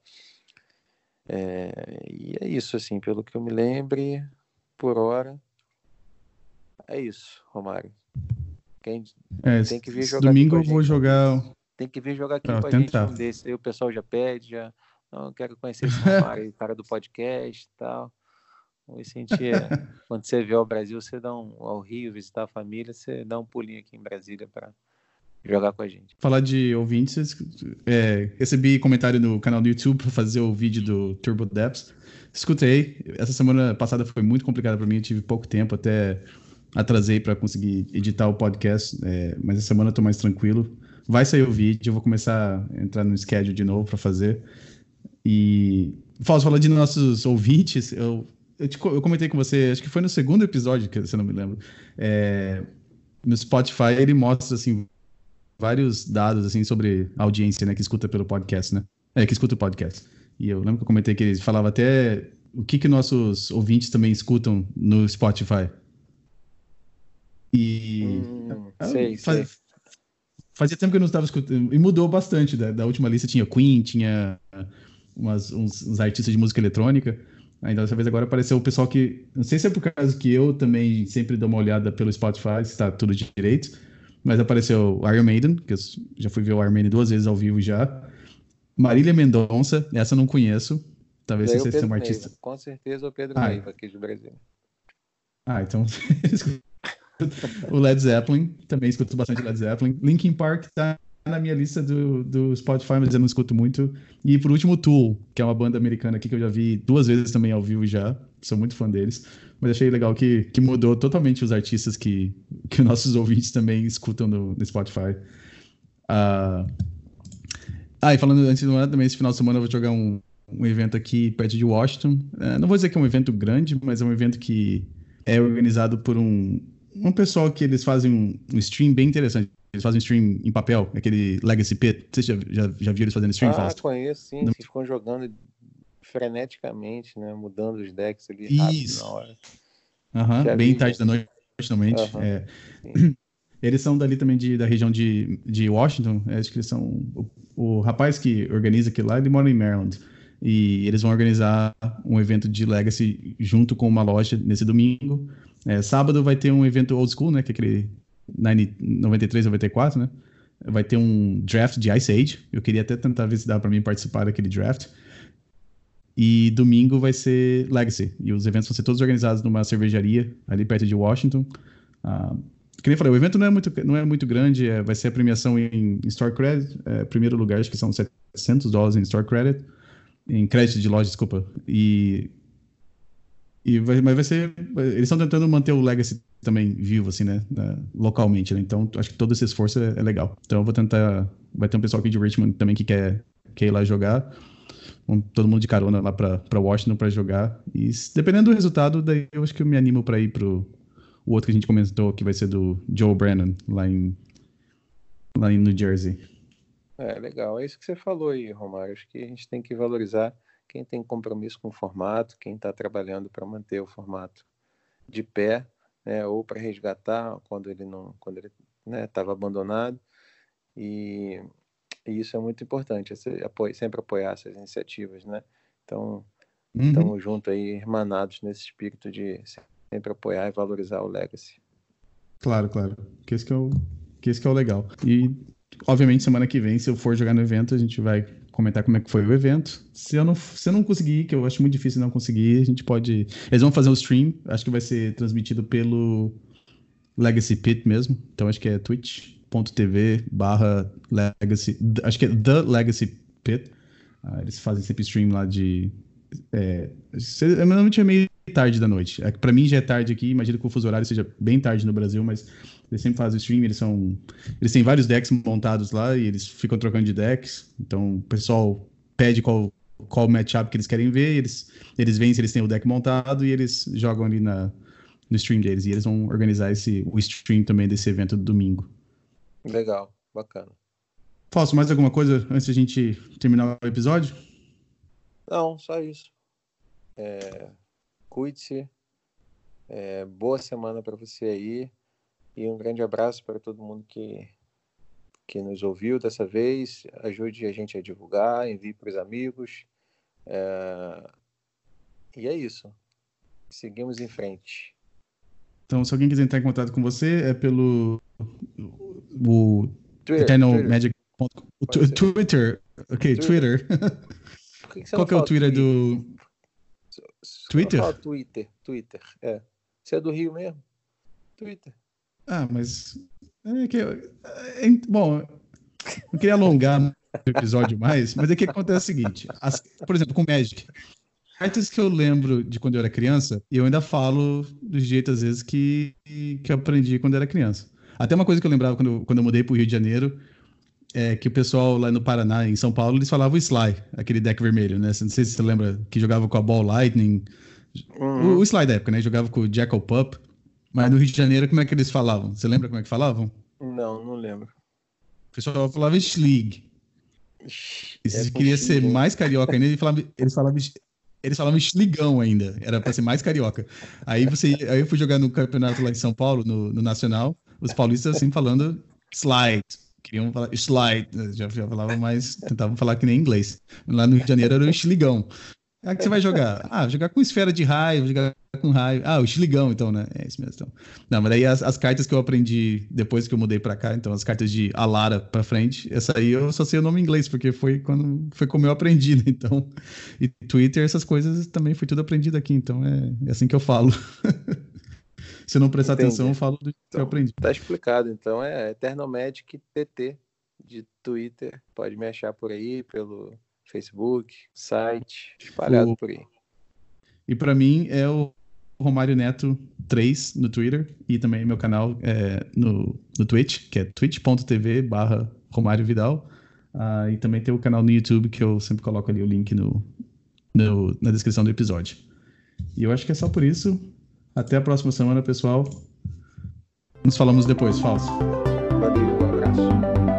É, e é isso, assim, pelo que eu me lembre, por hora, é isso, Romário. Quem é, tem que vir jogar Domingo eu vou jogar. Tem que vir jogar aqui com a tentar. gente um desse. Aí o pessoal já pede, já. Não, quero conhecer esse Romário, [LAUGHS] cara do podcast e tal. Vamos sentir. [LAUGHS] quando você vier ao Brasil, você dá um. ao Rio, visitar a família, você dá um pulinho aqui em Brasília para jogar com a gente. Falar de ouvintes, é, recebi comentário no canal do YouTube para fazer o vídeo do Turbo Depths. Escutei. Essa semana passada foi muito complicada para mim, eu tive pouco tempo até atrasei para conseguir editar o podcast, é, mas essa semana eu tô mais tranquilo. Vai sair o vídeo, eu vou começar a entrar no schedule de novo para fazer. E Fausto, falando de nossos ouvintes, eu, eu, te, eu, comentei com você, acho que foi no segundo episódio, que você não me lembra. É, no Spotify ele mostra assim vários dados assim sobre audiência, né, que escuta pelo podcast, né? É, que escuta o podcast. E eu lembro que eu comentei que ele falava até o que que nossos ouvintes também escutam no Spotify. E. Hum, sei, faz, sei. Fazia tempo que eu não estava escutando. E mudou bastante. Da, da última lista tinha Queen, tinha umas, uns, uns, artistas de música eletrônica. Ainda dessa vez agora apareceu o pessoal que. Não sei se é por causa que eu também sempre dou uma olhada pelo Spotify, se está tudo direito. Mas apareceu Iron Maiden, que eu já fui ver o Iron Maiden duas vezes ao vivo já. Marília Mendonça, essa eu não conheço. Talvez você seja um artista. Neiva. Com certeza o Pedro ah, Neiva, aqui de Brasil. Ah, então [LAUGHS] o Led Zeppelin, também escuto bastante Led Zeppelin. Linkin Park tá na minha lista do, do Spotify, mas eu não escuto muito. E por último, Tool, que é uma banda americana aqui que eu já vi duas vezes também ao vivo já. Sou muito fã deles. Mas achei legal que, que mudou totalmente os artistas que, que [LAUGHS] nossos ouvintes também escutam no, no Spotify. Uh... Ah, e falando antes do ano, também esse final de semana eu vou jogar um, um evento aqui perto de Washington. Uh, não vou dizer que é um evento grande, mas é um evento que é organizado por um, um pessoal que eles fazem um, um stream bem interessante. Eles fazem um stream em papel, aquele Legacy Pit. Você já, já, já viu eles fazendo stream? Ah, Fausto? conheço, sim. Eles ficam jogando freneticamente, né? Mudando os decks ali Isso. na hora. Uhum, bem tarde da noite, normalmente. Uhum, é. [CLEARS THROAT] Eles são dali também de, da região de, de Washington. Acho que eles são. O, o rapaz que organiza aquilo lá, ele mora em Maryland. E eles vão organizar um evento de Legacy junto com uma loja nesse domingo. É, sábado vai ter um evento old school, né? Que é aquele 93, 94, né? Vai ter um draft de Ice Age. Eu queria até tentar ver se dá para mim participar daquele draft. E domingo vai ser Legacy. E os eventos vão ser todos organizados numa cervejaria ali perto de Washington. Ah, que nem falei, o evento não é muito, não é muito grande. É, vai ser a premiação em, em Store Credit. É, primeiro lugar, acho que são 700 dólares em Store Credit. em crédito de loja, desculpa. E, e vai, mas vai ser. Eles estão tentando manter o Legacy também vivo, assim, né? localmente, né? Então, acho que todo esse esforço é, é, legal. Então, eu vou tentar. Vai ter um pessoal aqui de Richmond também que quer, quer ir lá jogar. Todo mundo de carona lá pra Washington para jogar. E dependendo do resultado, daí eu acho que eu me animo para ir pro o outro que a gente comentou, que vai ser do Joe Brennan, lá em, lá em New Jersey. É, legal. É isso que você falou aí, Romário. Acho que a gente tem que valorizar quem tem compromisso com o formato, quem está trabalhando para manter o formato de pé, né, ou para resgatar quando ele não, quando ele estava né, abandonado. E, e, isso é muito importante, sempre apoiar essas iniciativas, né? Então, uhum. estamos juntos aí, irmanados nesse espírito de sempre apoiar e valorizar o Legacy. Claro, claro. Que esse que é o, que esse que é o legal. E, obviamente, semana que vem, se eu for jogar no evento, a gente vai comentar como é que foi o evento. Se eu não, se eu não conseguir, que eu acho muito difícil não conseguir, a gente pode. Eles vão fazer um stream, acho que vai ser transmitido pelo Legacy Pit mesmo. Então acho que é twitch.tv barra Legacy. Acho que é The Legacy Pit. Ah, eles fazem sempre stream lá de. É, normalmente é meio tarde da noite. É, para mim já é tarde aqui, imagino que o fuso horário seja bem tarde no Brasil, mas eles sempre fazem stream, eles são. Eles têm vários decks montados lá e eles ficam trocando de decks. Então o pessoal pede qual, qual matchup que eles querem ver, eles, eles veem se eles têm o deck montado e eles jogam ali na, no stream deles. E eles vão organizar esse, o stream também desse evento do domingo. Legal, bacana. Falso, mais alguma coisa antes da gente terminar o episódio? Não, só isso. É, cuide-se. É, boa semana para você aí. E um grande abraço para todo mundo que, que nos ouviu dessa vez. Ajude a gente a divulgar, envie para os amigos. É... E é isso. Seguimos em frente. Então, se alguém quiser entrar em contato com você, é pelo o Twitter, Eternal Twitter. O Twitter. Ok, Twitter. Twitter. [LAUGHS] Que que Qual que é o Twitter, do. Twitter? Twitter, Twitter, é. Você é do Rio mesmo? Twitter. Ah, mas. É que, é, bom, não queria alongar o episódio mais, mas é que acontece o seguinte: as, por exemplo, com Magic. Cartas que eu lembro de quando eu era criança, e eu ainda falo do jeito, às vezes, que, que eu aprendi quando eu era criança. Até uma coisa que eu lembrava quando, quando eu mudei para o Rio de Janeiro, é que o pessoal lá no Paraná, em São Paulo, eles falavam Sly, aquele deck vermelho, né? Não sei se você lembra que jogava com a Ball Lightning. Uhum. O, o Sly da época, né? Jogava com o Jackal Pup. Mas no Rio de Janeiro, como é que eles falavam? Você lembra como é que falavam? Não, não lembro. O pessoal falava Schlig. Se é queria ser mais carioca ainda, eles falavam, eles falavam, eles falavam Schligão ainda. Era pra ser mais carioca. Aí, você, aí eu fui jogar no campeonato lá em São Paulo, no, no Nacional, os paulistas assim falando slide. Queriam falar slide. Já, já falavam mais, tentavam falar que nem inglês. Lá no Rio de Janeiro era o Schligão. Ah, que você vai jogar? [LAUGHS] Ah, jogar com esfera de raio, jogar com raio. Ah, o Xligão, então, né? É isso mesmo. Então. Não, mas daí as, as, cartas que eu aprendi depois que eu mudei pra cá, então as cartas de Alara pra frente, essa aí eu só sei o nome em inglês, porque foi quando foi como eu aprendi, né? Então, e Twitter, essas coisas também foi tudo aprendido aqui, então é, é assim que eu falo. [LAUGHS] Se eu não prestar Entendi. atenção, eu falo do que então, eu aprendi. Tá explicado, então é Eternal Magic TT de Twitter. Pode me achar por aí, pelo Facebook, site, espalhado o... por aí. E para mim é o Romário Neto 3 no Twitter e também meu canal é no, no Twitch, que é twitch.tv barra Romário Vidal. Uh, e também tem o canal no YouTube que eu sempre coloco ali o link no, no, na descrição do episódio. E eu acho que é só por isso. Até a próxima semana, pessoal. Nos falamos depois. Falso. Valeu, um abraço.